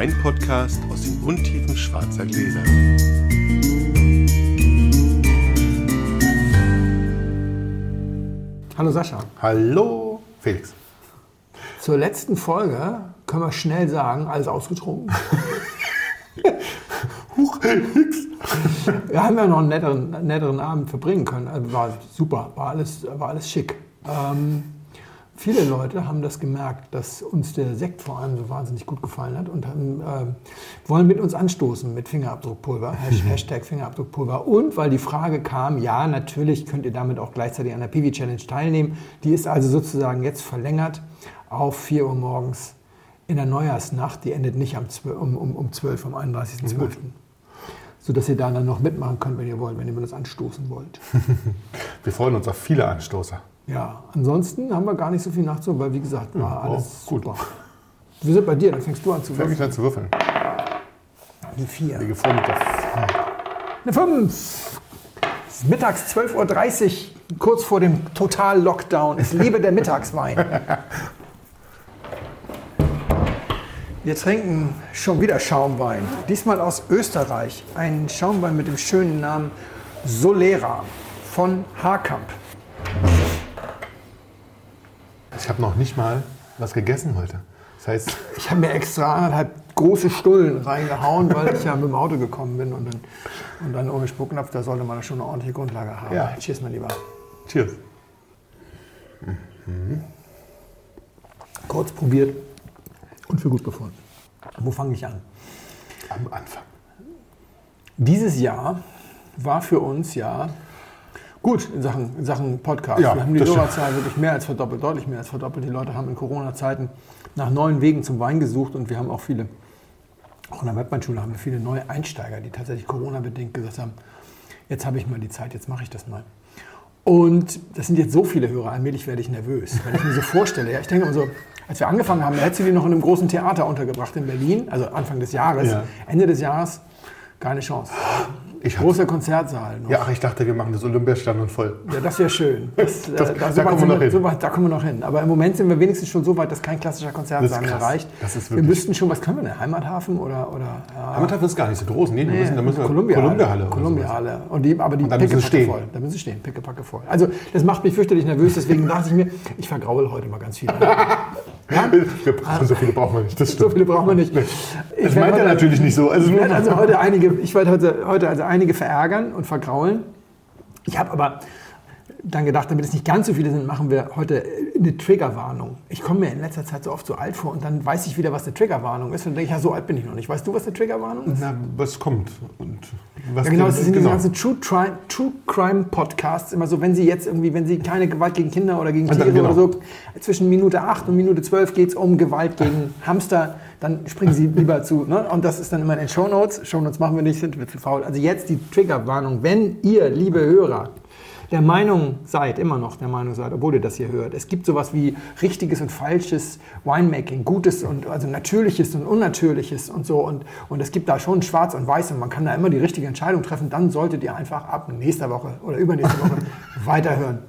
Weinpodcast aus den Untiefen schwarzer Gläser. Hallo Sascha. Hallo Felix. Zur letzten Folge können wir schnell sagen, alles ausgetrunken. Huch, nix. Wir haben ja noch einen netteren, netteren Abend verbringen können. Also war super, war alles, war alles schick. Ähm, viele Leute haben das gemerkt, dass uns der Sekt vor allem so wahnsinnig gut gefallen hat und haben, ähm, wollen mit uns anstoßen mit Fingerabdruckpulver, Hash- Hashtag Fingerabdruckpulver. Und weil die Frage kam, ja, natürlich könnt ihr damit auch gleichzeitig an der PV Challenge teilnehmen. Die ist also sozusagen jetzt verlängert auf 4 Uhr morgens in der Neujahrsnacht. Die endet nicht am 12, um, um, um 12, am 31.12. Sodass ihr da dann noch mitmachen könnt, wenn ihr wollt, wenn ihr mit uns anstoßen wollt. Wir freuen uns auf viele Anstoßer. Ja, ansonsten haben wir gar nicht so viel nachzu, weil wie gesagt, war Ja, alles gut. super. Wir sind bei dir, dann fängst du an zu Fängt mich würfeln. an zu würfeln. Die vier. Lege vor mit der Eine fünf. Es ist mittags 12.30 Uhr, kurz vor dem Total-Lockdown. Es lebe der Mittagswein. Wir trinken schon wieder Schaumwein. Diesmal aus Österreich. Ein Schaumwein mit dem schönen Namen Solera von Haarkamp. Ich habe noch nicht mal was gegessen heute. Das heißt, Ich habe mir extra anderthalb große Stullen reingehauen, weil ich ja mit dem Auto gekommen bin und dann, und dann ohne Spucknapf, da sollte man schon eine ordentliche Grundlage haben. Ja. Cheers, mein Lieber. cheers. Kurz probiert und für gut befunden. Wo fange ich an? Am Anfang. Dieses Jahr war für uns ja gut in Sachen, in Sachen Podcast. Ja, Wir haben die. Hörerzahl wirklich mehr als verdoppelt, deutlich mehr als verdoppelt. Die Leute haben in Corona-Zeiten nach neuen Wegen zum Wein gesucht und wir haben auch viele, auch in der Webweinschule haben wir viele neue Einsteiger, die tatsächlich Corona-bedingt gesagt haben, jetzt habe ich mal die Zeit, jetzt mache ich das mal. Und das sind jetzt so viele Hörer, allmählich werde ich nervös, wenn ich mir so vorstelle. Ja, ich denke immer so, als wir angefangen haben, hättest du die noch in einem großen Theater untergebracht in Berlin, also Anfang des Jahres. Ja. Ende des Jahres, keine Chance. Ich Großer Konzertsaal. Noch. Ja, ach, ich dachte, wir machen das Olympiastadion voll. Ja, das wäre schön. Das, Das- da, so kommen wir noch hin. So weit, da kommen wir noch hin. Aber im Moment sind wir wenigstens schon so weit, dass kein klassischer Konzertsaal Das mehr reicht. Das ist wir müssten schon, was können wir denn? Heimathafen oder, oder ja, Heimathafen ist gar nicht so groß. Nee, wir müssen, da müssen wir oder Columbia-Halle. Und die, aber die Und da müssen stehen. voll. Da müssen sie stehen, pickepacke voll. Also das macht mich fürchterlich nervös, deswegen dachte ich mir, ich vergraule heute mal ganz viel. Ja? Wir brauchen, so viele brauchen wir nicht. Das So viele brauchen wir nicht. Das Ich meint werde er natürlich nicht so. Also Ich werde also heute einige, ich werde heute, heute also einige verärgern und vergraulen. Ich habe aber dann gedacht, damit es nicht ganz so viele sind, machen wir heute eine Triggerwarnung. Ich komme mir in letzter Zeit so oft so alt vor und dann weiß ich wieder, was eine Triggerwarnung ist. Und dann denke ich, ja, so alt bin ich noch nicht. Weißt du, was eine Triggerwarnung ist? Na, was kommt? Und was Ja, genau, das sind diese genau. ganzen True, Tri True Crime Podcasts. Immer so, wenn sie jetzt irgendwie, wenn sie keine Gewalt gegen Kinder oder gegen dann Tiere genau. oder so, zwischen Minute 8 und Minute 12 geht es um Gewalt gegen Hamster, dann springen sie lieber zu. Ne? Und das ist dann immer in den Shownotes. Shownotes machen wir nicht, sind wir zu faul. Also jetzt die Triggerwarnung. Wenn ihr, liebe Hörer, der Meinung seid, immer noch der Meinung seid, obwohl ihr das hier hört, es gibt sowas wie richtiges und falsches Winemaking, gutes und also natürliches und unnatürliches und so und, und es gibt da schon schwarz und weiß und man kann da immer die richtige Entscheidung treffen, dann solltet ihr einfach ab nächster Woche oder übernächste Woche weiterhören.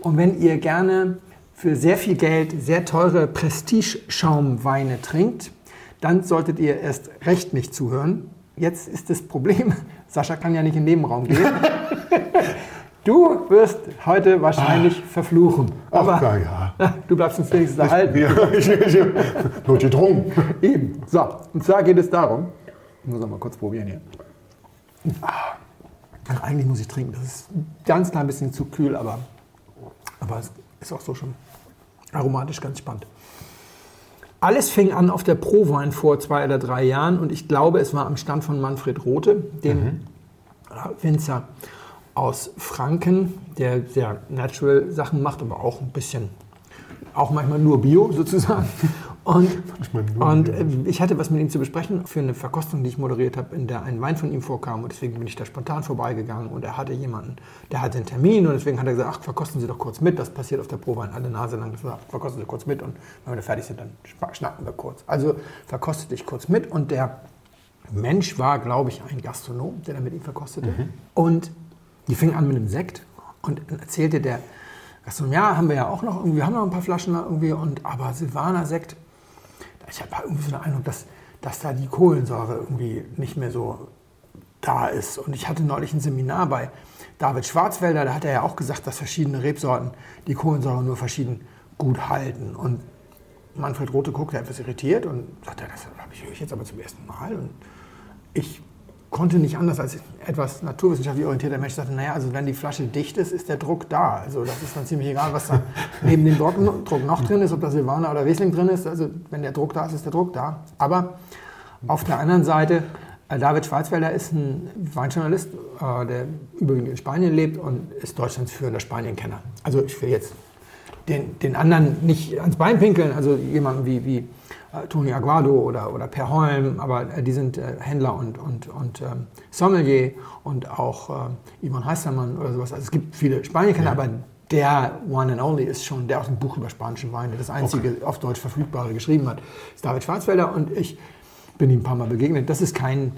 Und wenn ihr gerne für sehr viel Geld sehr teure Prestige-Schaumweine trinkt, dann solltet ihr erst recht nicht zuhören. Jetzt ist das Problem, Sascha kann ja nicht in den Nebenraum gehen. Du wirst heute wahrscheinlich verfluchen. Ach, Aber na ja. du bleibst uns wenigstens erhalten. Ja, ich, ich, gedrungen. Eben. So, und zwar geht es darum, ich muss noch mal kurz probieren hier. Ah, Ach, eigentlich muss ich trinken. Das ist ein ganz klein bisschen zu kühl, aber, aber es ist auch so schon aromatisch ganz spannend. Alles fing an auf der Prowein vor zwei oder drei Jahren und ich glaube, es war am Stand von Manfred Rote, dem Winzer aus Franken, der sehr natural Sachen macht, aber auch ein bisschen, auch manchmal nur Bio sozusagen. Und, Manchmal nur und Bio. äh, ich hatte was mit ihm zu besprechen für eine Verkostung, die ich moderiert habe, in der ein Wein von ihm vorkam. Und deswegen bin ich da spontan vorbeigegangen und er hatte jemanden, der hatte einen Termin und deswegen hat er gesagt, ach, verkosten Sie doch kurz mit. Das passiert auf der Prowein alle Nase lang. Das war, verkosten Sie kurz mit und wenn wir fertig sind, dann schna- schnacken wir kurz. Also verkostete ich kurz mit und der Mensch war, glaube ich, ein Gastronom, der da mit ihm verkostete. Und die fing an mit einem Sekt und erzählte der Gastronom, ja, haben wir ja auch noch irgendwie, haben noch ein paar Flaschen da irgendwie, und, aber Silvaner Sekt, ich habe irgendwie so den Eindruck, dass dass da die Kohlensäure irgendwie nicht mehr so da ist. Und ich hatte neulich ein Seminar bei David Schwarzwälder, da hat er ja auch gesagt, dass verschiedene Rebsorten die Kohlensäure nur verschieden gut halten. Und Manfred Rote guckte etwas irritiert und sagte, das habe ich, höre ich jetzt aber zum ersten Mal. Und ich konnte nicht anders als etwas naturwissenschaftlich orientierter Mensch sagte, naja, also wenn die Flasche dicht ist, ist der Druck da. Also das ist dann ziemlich egal, was da neben dem Druck, Druck noch drin ist, ob da Silvaner oder Riesling drin ist. Also wenn der Druck da ist, ist der Druck da. Aber auf der anderen Seite, äh, David Schwarzwälder ist ein Weinjournalist, äh, der überwiegend in Spanien lebt und ist Deutschlands führender Spanienkenner. Also ich will jetzt den, den anderen nicht ans Bein pinkeln, also jemanden wie, wie Toni Aguado oder, oder Per Holm, aber äh, die sind äh, Händler und, und, und ähm, Sommelier und auch äh, Ivan Heistermann oder sowas. Also es gibt viele Spanienkenner, ja. aber der One and Only ist schon, der auch ein Buch über spanische Weine, das einzige okay. auf Deutsch verfügbare geschrieben hat, ist David Schwarzwälder und ich bin ihm ein paar Mal begegnet. Das ist kein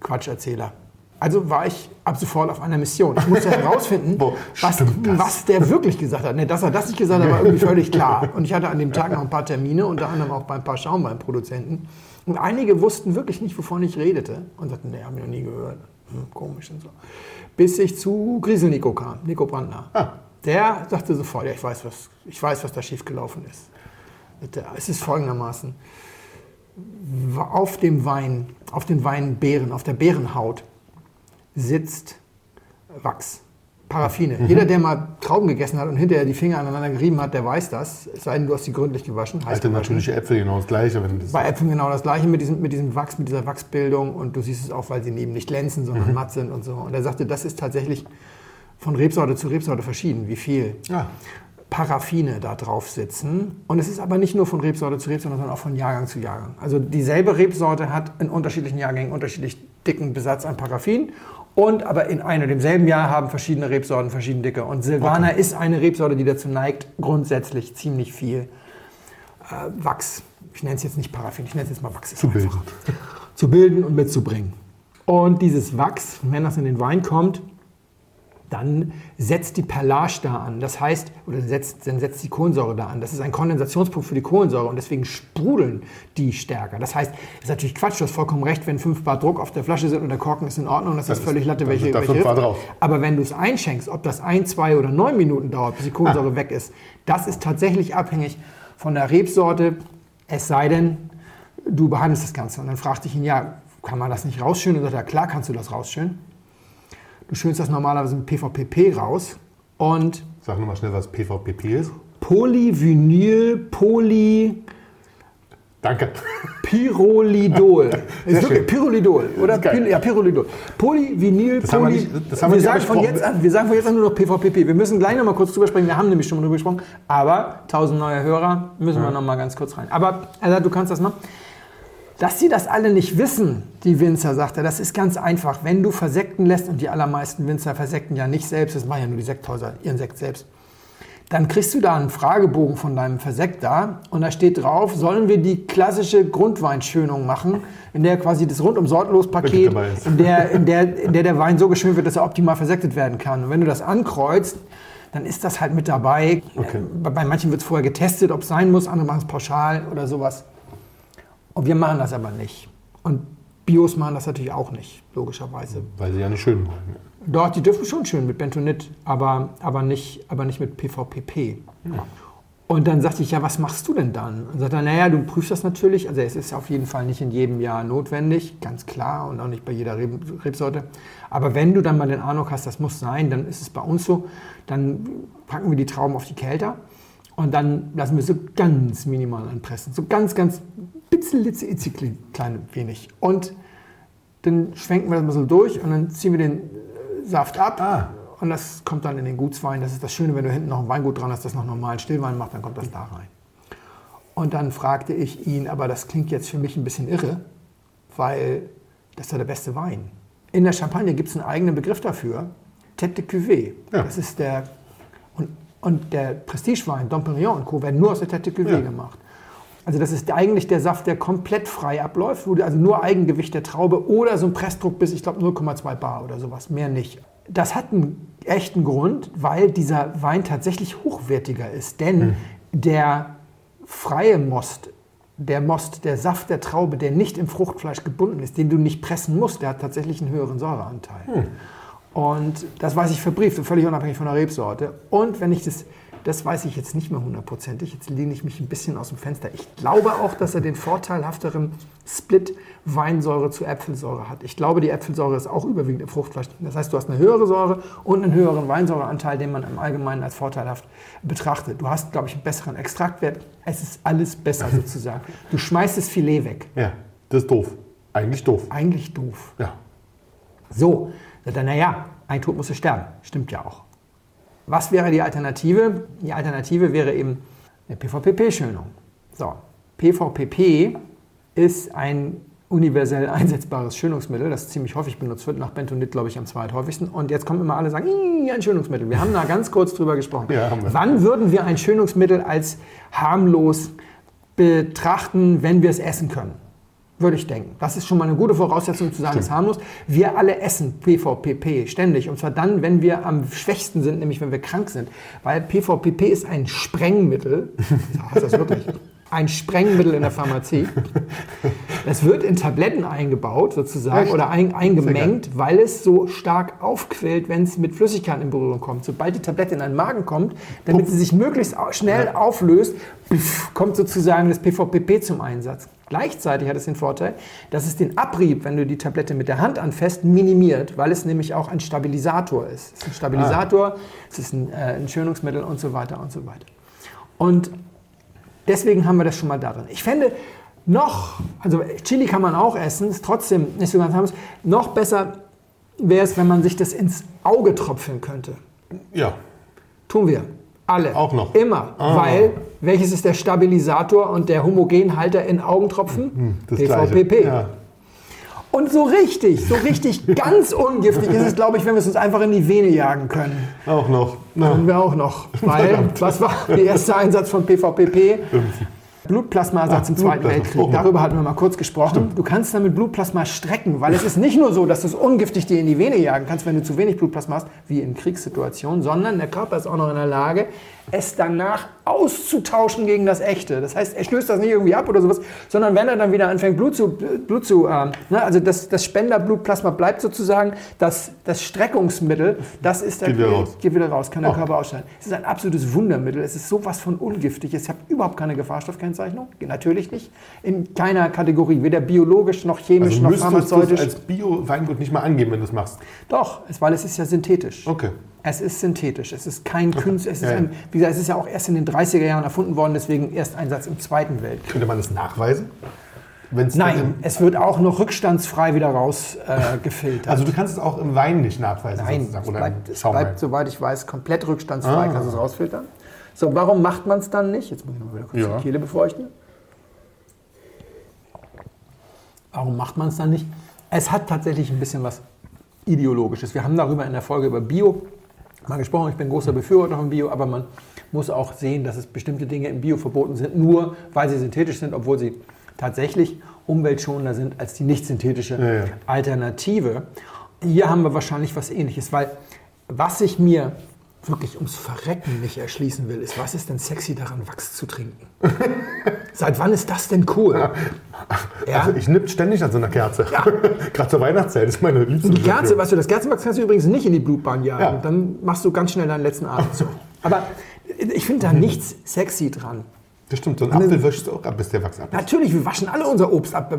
Quatscherzähler. Also war ich ab sofort auf einer Mission. Ich musste herausfinden, was, was, der wirklich gesagt hat. Nee, dass er das nicht gesagt hat, war irgendwie völlig klar. Und ich hatte an dem Tag noch ein paar Termine, unter anderem auch bei ein paar Schaumweinproduzenten. Und einige wussten wirklich nicht, wovon ich redete. Und sagten, nee, haben wir noch nie gehört. Hm, komisch und so. Bis ich zu Griesel Nico kam, Nico Brandner. Ah. Der sagte sofort, ja, ich weiß, was, ich weiß, was da schiefgelaufen ist. Es ist folgendermaßen. Auf dem Wein, auf den Weinbeeren, auf der Beerenhaut sitzt Wachs, Paraffine. Mhm. Jeder, der mal Trauben gegessen hat und hinterher die Finger aneinander gerieben hat, der weiß das. Es sei denn, du hast sie gründlich gewaschen. Alte natürliche Äpfel genau das Gleiche. Das Bei Äpfeln genau das Gleiche mit diesem, mit diesem Wachs, mit dieser Wachsbildung. Und du siehst es auch, weil sie neben nicht glänzen, sondern mhm. matt sind und so. Und er sagte, das ist tatsächlich von Rebsorte zu Rebsorte verschieden, wie viel. Ja. Paraffine da drauf sitzen. Und es ist aber nicht nur von Rebsorte zu Rebsorte, sondern auch von Jahrgang zu Jahrgang. Also dieselbe Rebsorte hat in unterschiedlichen Jahrgängen unterschiedlich dicken Besatz an Paraffin und aber in einem und demselben Jahr haben verschiedene Rebsorten verschiedene Dicke. Und Silvaner okay. ist eine Rebsorte, die dazu neigt, grundsätzlich ziemlich viel äh, Wachs, ich nenne es jetzt nicht Paraffin, ich nenne es jetzt mal Wachs, zu bilden. zu bilden und mitzubringen. Und dieses Wachs, wenn das in den Wein kommt, dann setzt die Perlage da an. Das heißt, oder setzt, dann setzt die Kohlensäure da an. Das ist ein Kondensationspunkt für die Kohlensäure und deswegen sprudeln die stärker. Das heißt, das ist natürlich Quatsch, du hast vollkommen recht, wenn 5 Bar Druck auf der Flasche sind und der Korken ist in Ordnung, das, das ist völlig Latte, welche, welche drauf. Aber wenn du es einschenkst, ob das ein, zwei oder neun Minuten dauert, bis die Kohlensäure ah. weg ist, das ist tatsächlich abhängig von der Rebsorte, es sei denn, du behandelst das Ganze. Und dann fragte ich ihn, ja, kann man das nicht rausschönen? Und er sagt, ja, klar kannst du das rausschönen. Du schönst das normalerweise mit PVPP raus und. Sag nochmal schnell, was PVPP ist. Polyvinyl, Poly. Danke. Pyrolidol. wirklich Pyrolidol, oder? Py ja, Pyrolidol. Polyvinyl, das Poly. Wir nicht, das wir, sagen von jetzt an, wir sagen von jetzt an nur noch PVPP. Wir müssen gleich noch mal kurz drüber sprechen. Wir haben nämlich schon mal drüber gesprochen. Aber 1000 neue Hörer müssen ja. wir noch mal ganz kurz rein. Aber also, du kannst das machen. Dass sie das alle nicht wissen, die Winzer, sagt er, das ist ganz einfach. Wenn du versekten lässt, und die allermeisten Winzer versekten ja nicht selbst, das machen ja nur die Sekthäuser, ihren Sekt selbst, dann kriegst du da einen Fragebogen von deinem Versekter und da steht drauf, sollen wir die klassische Grundweinschönung machen, in der quasi das rundum sortlos Paket, in der, in, der, in der der Wein so geschönt wird, dass er optimal versektet werden kann. Und wenn du das ankreuzt, dann ist das halt mit dabei. Okay. Bei manchen wird es vorher getestet, ob es sein muss, andere machen es pauschal oder sowas. Und wir machen das aber nicht. Und Bios machen das natürlich auch nicht, logischerweise. Weil sie ja nicht schön wollen. Doch, die dürfen schon schön mit Bentonit, aber, aber, nicht, aber nicht mit PVPP. Ja. Und dann sagte ich, ja, was machst du denn dann? Und sagte er, naja, du prüfst das natürlich. Also es ist auf jeden Fall nicht in jedem Jahr notwendig, ganz klar, und auch nicht bei jeder Rebsorte. Aber wenn du dann mal den Ahnung hast, das muss sein, dann ist es bei uns so, dann packen wir die Trauben auf die Kälter und dann lassen wir so ganz minimal anpressen. So ganz, ganz bitzelitzig, klein wenig. Und dann schwenken wir das mal so durch und dann ziehen wir den äh, Saft ab. Ah. Und das kommt dann in den Gutswein. Das ist das Schöne, wenn du hinten noch ein Weingut dran hast, das noch normalen Stillwein macht, dann kommt das da rein. Und dann fragte ich ihn, aber das klingt jetzt für mich ein bisschen irre, weil das ist ja der beste Wein. In der Champagne gibt es einen eigenen Begriff dafür, Tête de Cuvée. Ja. Das ist der, und, und der Prestigewein, Dom Perignon und Co. werden nur aus der Tête de Cuvée ja. gemacht. Also das ist eigentlich der Saft, der komplett frei abläuft, also nur Eigengewicht der Traube oder so ein Pressdruck bis, ich glaube, 0,2 Bar oder sowas, mehr nicht. Das hat einen echten Grund, weil dieser Wein tatsächlich hochwertiger ist, denn mhm. der freie Most der Most, der Saft der Traube, der nicht im Fruchtfleisch gebunden ist, den du nicht pressen musst, der hat tatsächlich einen höheren Säureanteil. Und das weiß ich verbrieft völlig unabhängig von der Rebsorte. Und wenn ich das, das weiß ich jetzt nicht mehr hundertprozentig, jetzt lehne ich mich ein bisschen aus dem Fenster. Ich glaube auch, dass er den vorteilhafteren Split Weinsäure zu Äpfelsäure hat. Ich glaube, die Äpfelsäure ist auch überwiegend im Fruchtfleisch. Das heißt, du hast eine höhere Säure und einen höheren Weinsäureanteil, den man im Allgemeinen als vorteilhaft betrachtet. Du hast, glaube ich, einen besseren Extraktwert. Es ist alles besser sozusagen. Du schmeißt das Filet weg. Ja, das ist doof. Eigentlich doof. Eigentlich doof. Ja. So, dann, naja, ein Tod muss sterben. Stimmt ja auch. Was wäre die Alternative? Die Alternative wäre eben eine PVPP-Schönung. So, PVPP ist ein universell einsetzbares Schönungsmittel, das ziemlich häufig benutzt wird, nach Bentonit, glaube ich, am zweithäufigsten. Und jetzt kommen immer alle und sagen, "Ih, ein Schönungsmittel. Wir haben da ganz kurz drüber gesprochen. Ja. Wann würden wir ein Schönungsmittel als harmlos betrachten, wenn wir es essen können? Würde ich denken. Das ist schon mal eine gute Voraussetzung zu sagen, es ist harmlos. Wir alle essen PVPP ständig. Und zwar dann, wenn wir am schwächsten sind, nämlich wenn wir krank sind. Weil PVPP ist ein Sprengmittel. Ja, heißt das wirklich? Ein Sprengmittel in der Pharmazie. Es wird in Tabletten eingebaut, sozusagen, Echt? oder ein, eingemengt, weil es so stark aufquillt, wenn es mit Flüssigkeiten in Berührung kommt. Sobald die Tablette in einen Magen kommt, damit sie sich möglichst schnell auflöst, pff, kommt sozusagen das PVPP zum Einsatz. Gleichzeitig hat es den Vorteil, dass es den Abrieb, wenn du die Tablette mit der Hand anfasst, minimiert, weil es nämlich auch ein Stabilisator ist. Es ist ein Stabilisator, es ist ein, äh, ein Schönungsmittel und so weiter und so weiter. Und Deswegen haben wir das schon mal da drin. Ich fände noch, also Chili kann man auch essen, ist trotzdem nicht so ganz harmlos. Noch besser wäre es, wenn man sich das ins Auge tropfen könnte. Ja. Tun wir. Alle. Auch noch? Immer. Ah. Weil, welches ist der Stabilisator und der Homogenhalter in Augentropfen? Das PVPP. Gleiche. Ja. Und so richtig, so richtig ganz ungiftig ist es, glaube ich, wenn wir es uns einfach in die Vene jagen können. Auch noch. Haben wir auch noch. Weil, was war der erste Einsatz von PVPP? Blutplasmaersatz im Zweiten Blutplasma. Weltkrieg. Oh. Darüber hatten wir mal kurz gesprochen. Du kannst damit Blutplasma strecken, weil es ist nicht nur so, dass du es ungiftig dir in die Vene jagen kannst, wenn du zu wenig Blutplasma hast, wie in Kriegssituationen, sondern der Körper ist auch noch in der Lage, es danach auszutauschen gegen das Echte. Das heißt, er stößt das nicht irgendwie ab oder sowas, sondern wenn er dann wieder anfängt, Blut zu, Blut zu ähm, ne, also das, das Spenderblutplasma bleibt sozusagen das, das Streckungsmittel, das ist der Geht wieder raus. geht wieder raus, kann der Oh. Körper ausscheiden. Es ist ein absolutes Wundermittel. Es ist sowas von ungiftig. Es hat überhaupt keine Gefahrstoffkennzeichnung. Natürlich nicht. In keiner Kategorie. Weder biologisch noch chemisch also noch müsstest du es pharmazeutisch. als Bio-Weingut nicht mal angeben, wenn du es machst. Doch, weil es ist ja synthetisch. Okay. Es ist synthetisch. Es ist kein Künstler. Es ist ein, wie gesagt, es ist ja auch erst in den 30er Jahren erfunden worden, deswegen erst Einsatz im Zweiten Weltkrieg. Könnte man das nachweisen? Wenn's Nein, es wird auch noch rückstandsfrei wieder rausgefiltert. Äh. Also du kannst es auch im Wein nicht nachweisen. Nein, sozusagen, es oder bleibt, im es bleibt, soweit ich weiß, komplett rückstandsfrei. Ah. Kannst du es rausfiltern? So, warum macht man es dann nicht? Jetzt muss ich noch wieder kurz Ja. die Kehle befeuchten. Warum macht man es dann nicht? Es hat tatsächlich ein bisschen was Ideologisches. Wir haben darüber in der Folge über Bio mal gesprochen. Ich bin großer Befürworter von Bio, aber man muss auch sehen, dass es bestimmte Dinge im Bio verboten sind, nur weil sie synthetisch sind, obwohl sie tatsächlich umweltschonender sind als die nicht synthetische Ja, ja. Alternative. Hier haben wir wahrscheinlich was ähnliches, weil was ich mir wirklich ums Verrecken nicht erschließen will, ist, was ist denn sexy daran, Wachs zu trinken? Seit wann ist das denn cool? Ja? Also ich nipp ständig an so einer Kerze. Ja. Gerade zur Weihnachtszeit ist meine liebste. Die Kerze, weißt du, das Kerzenwachs kannst du übrigens nicht in die Blutbahn jagen. Ja. Dann machst du ganz schnell deinen letzten Atemzug. Aber ich finde da nichts sexy dran. Das stimmt, so ein Apfel wäschst du auch ab, bis der Wachs ab ist. Natürlich, wir waschen alle unser Obst ab.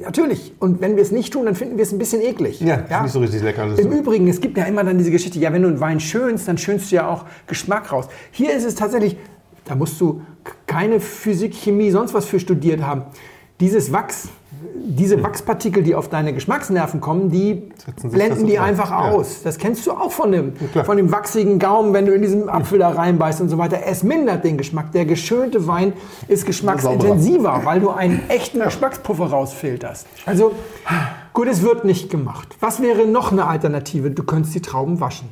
Natürlich. Und wenn wir es nicht tun, dann finden wir es ein bisschen eklig. Ja, ist nicht so richtig lecker. Im so. Übrigen, es gibt ja immer dann diese Geschichte, ja, wenn du einen Wein schönst, dann schönst du ja auch Geschmack raus. Hier ist es tatsächlich, da musst du keine Physik, Chemie, sonst was für studiert haben. Dieses Wachs, diese Wachspartikel, die auf deine Geschmacksnerven kommen, die blenden die einfach Ja. aus. Das kennst du auch von dem, von dem wachsigen Gaumen, wenn du in diesen Apfel da reinbeißt und so weiter. Es mindert den Geschmack. Der geschönte Wein ist geschmacksintensiver, weil du einen echten Geschmackspuffer rausfilterst. Also, gut, es wird nicht gemacht. Was wäre noch eine Alternative? Du könntest die Trauben waschen.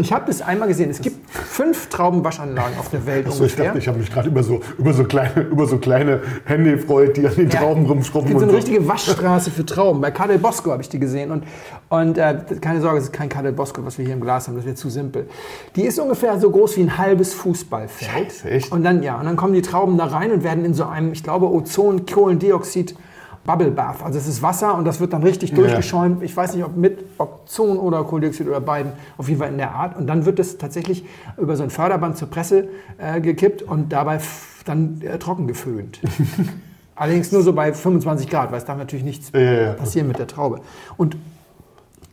Ich habe das einmal gesehen. Es gibt fünf Traubenwaschanlagen auf der Welt Achso, ich dachte, ich habe mich gerade über so, über, so kleine, über so kleine Hände gefreut, die an den Ja. Trauben Es rumschrubben. gibt so eine richtige Waschstraße für Trauben. Bei Cadel Bosco habe ich die gesehen. Und, und äh, keine Sorge, es ist kein Cadel Bosco, was wir hier im Glas haben. Das wäre zu simpel. Die ist ungefähr so groß wie ein halbes Fußballfeld. Scheiße, echt? Und dann, ja, und dann kommen die Trauben da rein und werden in so einem, ich glaube, Ozon, Kohlendioxid, Bubble Bath. Also es ist Wasser und das wird dann richtig durchgeschäumt. Ich weiß nicht, ob mit Ozon oder Kohlendioxid oder beiden. Auf jeden Fall in der Art. Und dann wird es tatsächlich über so ein Förderband zur Presse äh, gekippt und dabei dann äh, trocken geföhnt. Allerdings nur so bei 25 Grad, weil es darf natürlich nichts Ja, ja, ja. passieren mit der Traube. Und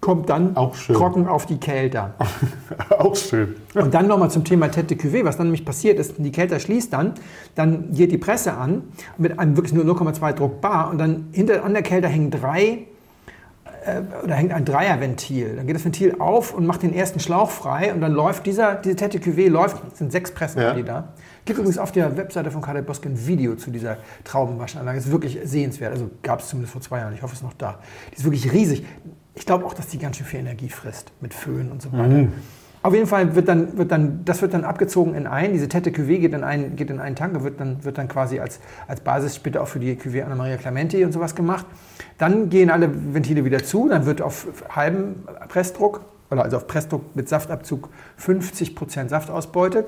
kommt dann Auch schön. trocken auf die Kälter. Auch schön. Und dann nochmal zum Thema Tête de Cuvée. Was dann nämlich passiert ist, die Kälter schließt dann, dann geht die Presse an mit einem wirklich nur 0,2 Druck bar und dann hinter an der Kälter hängen drei äh, oder hängt ein Dreierventil. Dann geht das Ventil auf und macht den ersten Schlauch frei und dann läuft dieser, diese Tête de Cuvée läuft, es sind sechs Pressen Ja. die da. Gibt übrigens auf der Webseite von Karl Boske ein Video zu dieser Traubenwaschanlage. Ist wirklich sehenswert. Also gab es zumindest vor zwei Jahren. Ich hoffe, es ist noch da. Die ist wirklich riesig. Ich glaube auch, dass die ganz schön viel Energie frisst mit Föhn und so weiter. Auf jeden Fall wird dann, wird dann, das wird dann abgezogen in ein, diese Tête de Cuvée geht in einen, geht in einen Tank und wird dann, wird dann quasi als, als Basis später auch für die Cuvée Anna Maria Clementi und sowas gemacht. Dann gehen alle Ventile wieder zu, dann wird auf halbem Pressdruck, oder also auf Pressdruck mit Saftabzug 50% Saftausbeute,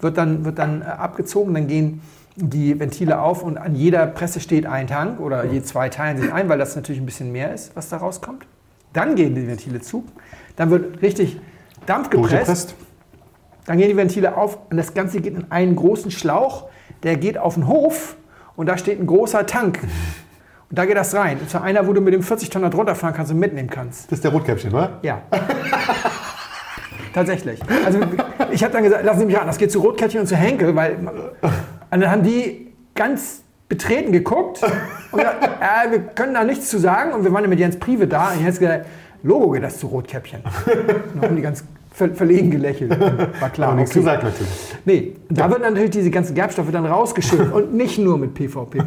wird dann, wird dann äh, abgezogen, dann gehen die Ventile auf und an jeder Presse steht ein Tank oder je zwei teilen sich ein, weil das natürlich ein bisschen mehr ist, was da rauskommt. Dann gehen die Ventile zu, dann wird richtig Dampf gepresst. Dann gehen die Ventile auf und das Ganze geht in einen großen Schlauch, der geht auf den Hof und da steht ein großer Tank. Und da geht das rein. Und zwar einer, wo du mit dem 40 Tonner drunter fahren kannst und mitnehmen kannst. Das ist der Rotkäppchen, oder? Ja. Tatsächlich. Also ich habe dann gesagt, lassen Sie mich ran, das geht zu Rotkäppchen und zu Henkel, weil und dann haben die ganz betreten geguckt und gesagt, äh, wir können da nichts zu sagen und wir waren ja mit Jens Prive da und Jens gesagt, Logo geht das zu Rotkäppchen. Und haben die ganz ver verlegen gelächelt. War klar. Aber nichts okay. gesagt natürlich. Nee, da wird natürlich diese ganzen Gerbstoffe dann rausgeschüttet und nicht nur mit PVP,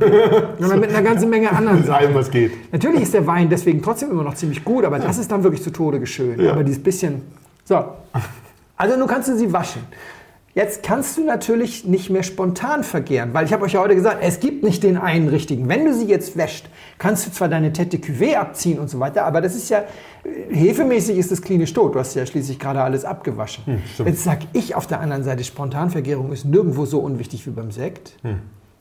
sondern mit einer ganzen Menge anderen Sachen. allem, was geht. Natürlich ist der Wein deswegen trotzdem immer noch ziemlich gut, aber das ist dann wirklich zu Tode geschönt. Aber dieses bisschen. So. Also nun kannst du sie waschen. Jetzt kannst du natürlich nicht mehr spontan vergären, weil ich habe euch ja heute gesagt, es gibt nicht den einen richtigen. Wenn du sie jetzt wäscht, kannst du zwar deine Tête de Cuvée abziehen und so weiter, aber das ist ja, äh, hefemäßig ist das klinisch tot. Du hast ja schließlich gerade alles abgewaschen. stimmt. jetzt sag ich auf der anderen Seite, Spontanvergärung ist nirgendwo so unwichtig wie beim Sekt,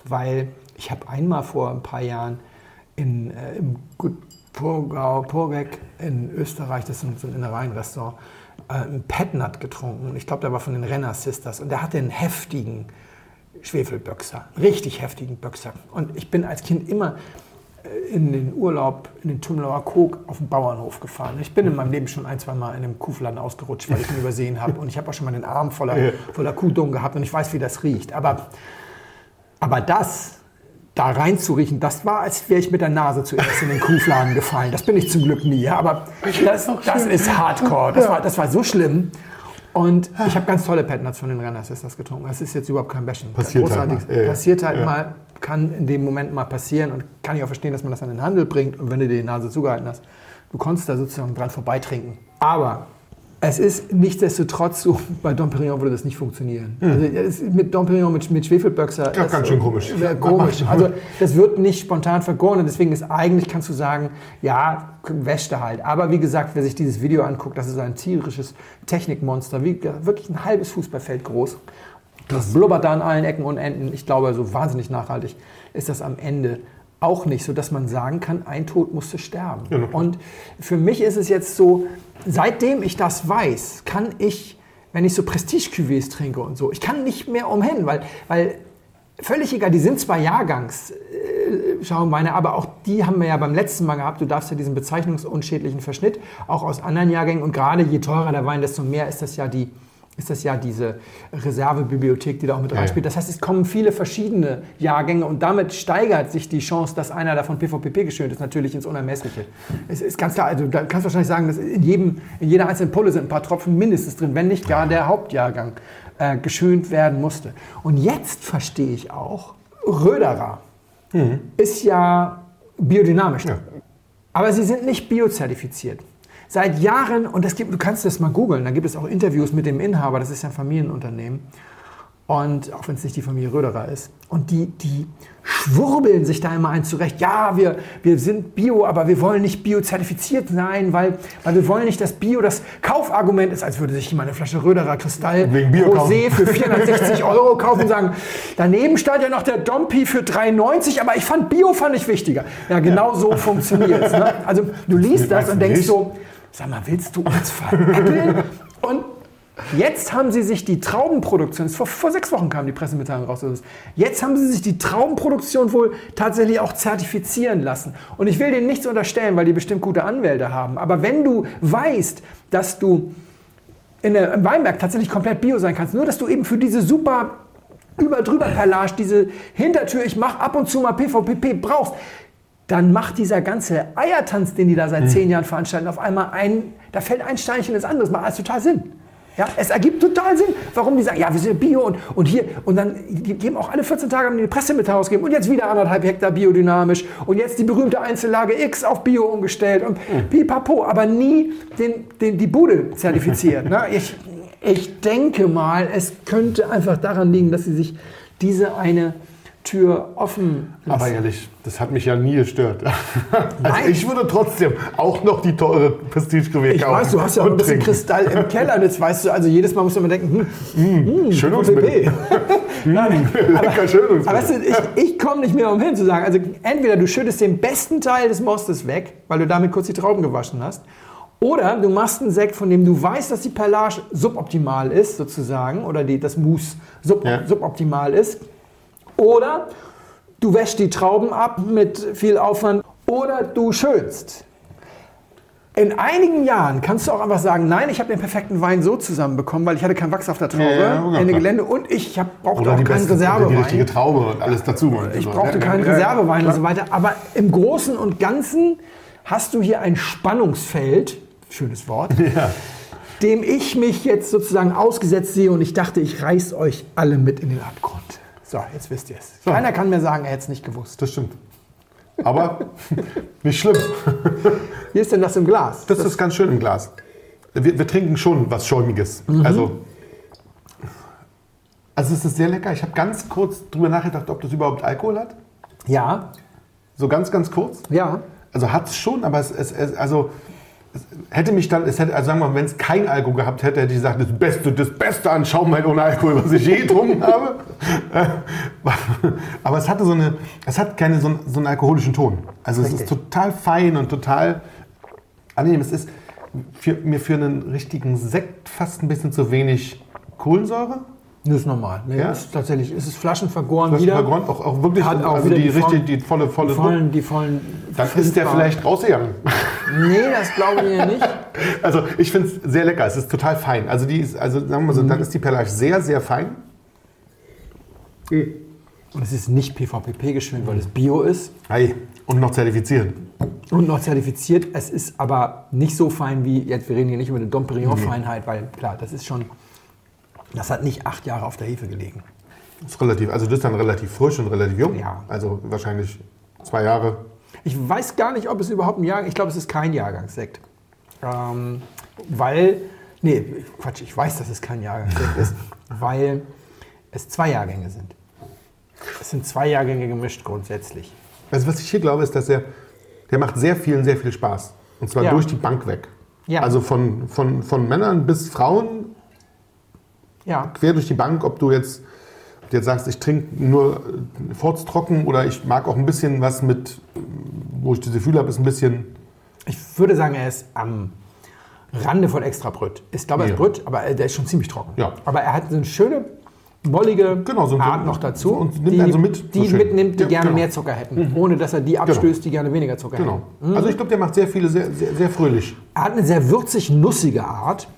weil ich habe einmal vor ein paar Jahren in, äh, im Gut Purgau, Purbeck in Österreich, das ist so ein Innereienrestaurant, äh, einen Petnat getrunken. Ich glaube, der war von den Renner Sisters und der hatte einen heftigen Schwefelböxer, richtig heftigen Böxer. Und ich bin als Kind immer äh, in den Urlaub, in den Tümlauer Kog auf dem Bauernhof gefahren. Ich bin in meinem Leben schon ein, zwei Mal in einem Kuhfladen ausgerutscht, weil ich ihn übersehen habe. Und ich habe auch schon mal den Arm voller, voller Kuhdung gehabt und ich weiß, wie das riecht. Aber, aber das, da reinzuriechen, das war, als wäre ich mit der Nase zuerst in den Kuhfladen gefallen. Das bin ich zum Glück nie. ja, Aber das, das ist Hardcore. Das, war, das war so schlimm. Und ich habe ganz tolle Petnuts von den Renners ist das getrunken. Das ist jetzt überhaupt kein Bashen. Passiert halt Großartig. mal. Ja, ja. Passiert halt Ja. mal, kann in dem Moment mal passieren und kann ich auch verstehen, dass man das an den Handel bringt und wenn du dir die Nase zugehalten hast, du konntest da sozusagen dran vorbeitrinken. Aber es ist nichtsdestotrotz so, bei Dom Perignon würde das nicht funktionieren. Also es ist mit Dom Perignon, mit, mit Schwefelböxer. Ja, das- ganz schön komisch. Komisch. Also das wird nicht spontan vergoren und deswegen ist eigentlich, kannst du sagen, ja, wäschte halt. Aber wie gesagt, wer sich dieses Video anguckt, das ist ein tierisches Technikmonster, wie, wirklich ein halbes Fußballfeld groß. Das blubbert da an allen Ecken und Enden. Ich glaube, so wahnsinnig nachhaltig ist das am Ende auch nicht, so dass man sagen kann, ein Tod musste sterben. Klar. und für mich ist es jetzt so, seitdem ich das weiß, kann ich, wenn ich so Prestige-Cuvées trinke und so, ich kann nicht mehr umhin, weil, weil völlig egal, die sind zwar Jahrgangs, äh, Schaumweine, aber auch die haben wir ja beim letzten Mal gehabt. Du darfst ja diesen bezeichnungsunschädlichen Verschnitt auch aus anderen Jahrgängen und gerade je teurer der Wein, desto mehr ist das ja die ist das ja diese Reservebibliothek, die da auch mit Ja, reinspielt. Das heißt, es kommen viele verschiedene Jahrgänge und damit steigert sich die Chance, dass einer davon PVPP geschönt ist, natürlich ins Unermessliche. Es ist ganz klar, also da kannst du wahrscheinlich sagen, dass in, jedem, in jeder einzelnen Pulle sind ein paar Tropfen mindestens drin, wenn nicht gar der Hauptjahrgang äh, geschönt werden musste. Und jetzt verstehe ich auch, Röderer ist ja biodynamisch. Ja. Aber sie sind nicht biozertifiziert. Seit Jahren, und das gibt, du kannst das mal googeln, da gibt es auch Interviews mit dem Inhaber, das ist ja ein Familienunternehmen. Und auch wenn es nicht die Familie Röderer ist. Und die, die schwurbeln sich da immer ein zurecht. Ja, wir, wir sind Bio, aber wir wollen nicht biozertifiziert sein, weil, weil wir wollen nicht, dass Bio das Kaufargument ist, als würde sich jemand eine Flasche Röderer Kristall Rosé für 460 Euro kaufen und sagen, daneben stand ja noch der Dompi für 3,90, aber ich fand Bio fand ich wichtiger. Ja, genau so funktioniert es. Ne? Also du liest das und denkst nicht. so, sag mal, willst du uns veräppeln? Und Jetzt haben sie sich die Traubenproduktion, vor, vor sechs Wochen kam die Pressemitteilung raus, jetzt haben sie sich die Traubenproduktion wohl tatsächlich auch zertifizieren lassen. Und ich will denen nichts unterstellen, weil die bestimmt gute Anwälte haben. Aber wenn du weißt, dass du in der, im Weinberg tatsächlich komplett bio sein kannst, nur dass du eben für diese super über drüber Perlage, diese Hintertür, ich mache ab und zu mal PVPP brauchst, dann macht dieser ganze Eiertanz, den die da seit zehn Jahren veranstalten, auf einmal ein, da fällt ein Steinchen ins andere. Das macht alles total Sinn. Ja, es ergibt total Sinn, warum die sagen, ja, wir sind Bio und, und hier, und dann geben auch alle 14 Tage eine Pressemitteilung ausgegeben und jetzt wieder anderthalb Hektar biodynamisch und jetzt die berühmte Einzellage X auf Bio umgestellt und pipapo, aber nie den, den, die Bude zertifiziert. Ne? Ich, ich denke mal, es könnte einfach daran liegen, dass sie sich diese eine Tür offen lassen. Aber ehrlich, das hat mich ja nie gestört. Also ich würde trotzdem auch noch die teure prestige kaufen. ich weiß, du hast ja auch ein und bisschen trinken. Kristall im Keller, das weißt du, also jedes Mal musst du immer denken, hm, Schönungsmittel. Nein, Lecker Schönungsmittel. Aber weißt du, ich, ich komme nicht mehr umhin zu sagen, also entweder du schüttest den besten Teil des Mostes weg, weil du damit kurz die Trauben gewaschen hast, oder du machst einen Sekt, von dem du weißt, dass die Perlage suboptimal ist, sozusagen, oder die, das Mousse sub, Ja. suboptimal ist, oder du wäschst die Trauben ab mit viel Aufwand, oder du schönst. In einigen Jahren kannst du auch einfach sagen, nein, ich habe den perfekten Wein so zusammenbekommen, weil ich hatte keinen Wachs auf der Traube, Ja, ja, ja, Ende. Gelände und ich hab, brauchte Oder auch keinen oder die Reservewein. richtige Traube und alles dazu. Ich brauchte keinen Reservewein und so weiter. Aber im Großen und Ganzen hast du hier ein Spannungsfeld, schönes Wort, dem ich mich jetzt sozusagen ausgesetzt sehe und ich dachte, ich reiß euch alle mit in den Abgrund. So, jetzt wisst ihr es. So. Keiner kann mir sagen, er hätte es nicht gewusst. Das stimmt. Aber nicht schlimm. Wie ist denn das im Glas? Das ist ganz schön im Glas. Wir, wir trinken schon was Schäumiges. Mhm. Also, also es ist sehr lecker. Ich habe ganz kurz drüber nachgedacht, ob das überhaupt Alkohol hat. ja, So ganz, ganz kurz. ja. Also hat es schon, aber es, es, es, also, hätte mich dann, es hätte, also sagen wir mal, wenn es kein Alkohol gehabt hätte, hätte ich gesagt, das Beste, das Beste an Schaumwein ohne Alkohol, was ich je getrunken habe. aber es hatte so eine, es hat keine so, einen- so einen alkoholischen Ton. Also es ist Richtig. total fein und total angenehm. Es ist für, mir für einen richtigen Sekt fast ein bisschen zu wenig Kohlensäure. Das ist normal. Nee, Ja? ist tatsächlich, es ist flaschenvergoren Das wieder. Grund auch, auch wirklich Hat auch also die, die vollen- die volle, volle die vollen, die vollen Dann ist der vielleicht rausgegangen. Nee, das glaube ich ja nicht. Also ich finde es sehr lecker. Es ist total fein. Also die ist, also sagen wir mal so, Mhm. dann ist die Perlage sehr, sehr fein. Und es ist nicht PVPP geschwind, weil es Bio ist Hey. Und noch zertifiziert. und noch zertifiziert. Es ist aber nicht so fein wie, jetzt wir reden hier nicht über eine Dom Perignon Feinheit, weil klar, das ist schon, das hat nicht acht Jahre auf der Hefe gelegen. Ist relativ, also das ist dann relativ frisch und relativ jung. Ja. Also wahrscheinlich zwei Jahre. Ich weiß gar nicht, ob es überhaupt ein Jahrgang, ich glaube, es ist kein Jahrgangssekt. Ähm, weil, nee, Quatsch, ich weiß, dass es kein Jahrgangssekt ist, weil es zwei Jahrgänge sind. Es sind zwei Jahrgänge gemischt grundsätzlich. Also was ich hier glaube, ist, dass er, der macht sehr vielen sehr viel Spaß. Und zwar Ja. durch die Bank weg. Ja. Also von, von, von Männern bis Frauen, Ja, quer durch die Bank, ob du jetzt, ob du jetzt sagst, ich trinke nur äh, furztrocken oder ich mag auch ein bisschen was mit, wo ich das Gefühl habe, ist ein bisschen ich würde sagen, er ist am Rande von extra Brüt. Ich glaube, er ist. Brüt, aber der ist schon ziemlich trocken. Ja. Aber er hat so eine schöne, mollige Genau, so Art noch dazu, und nimmt die, einen so mit, die so schön. mitnimmt, die Ja, gerne genau. mehr Zucker hätten, ohne dass er die abstößt, die gerne weniger Zucker Genau. hätten. Also ich glaube, der macht sehr viele, sehr, sehr, sehr fröhlich. Er hat eine sehr würzig-nussige Art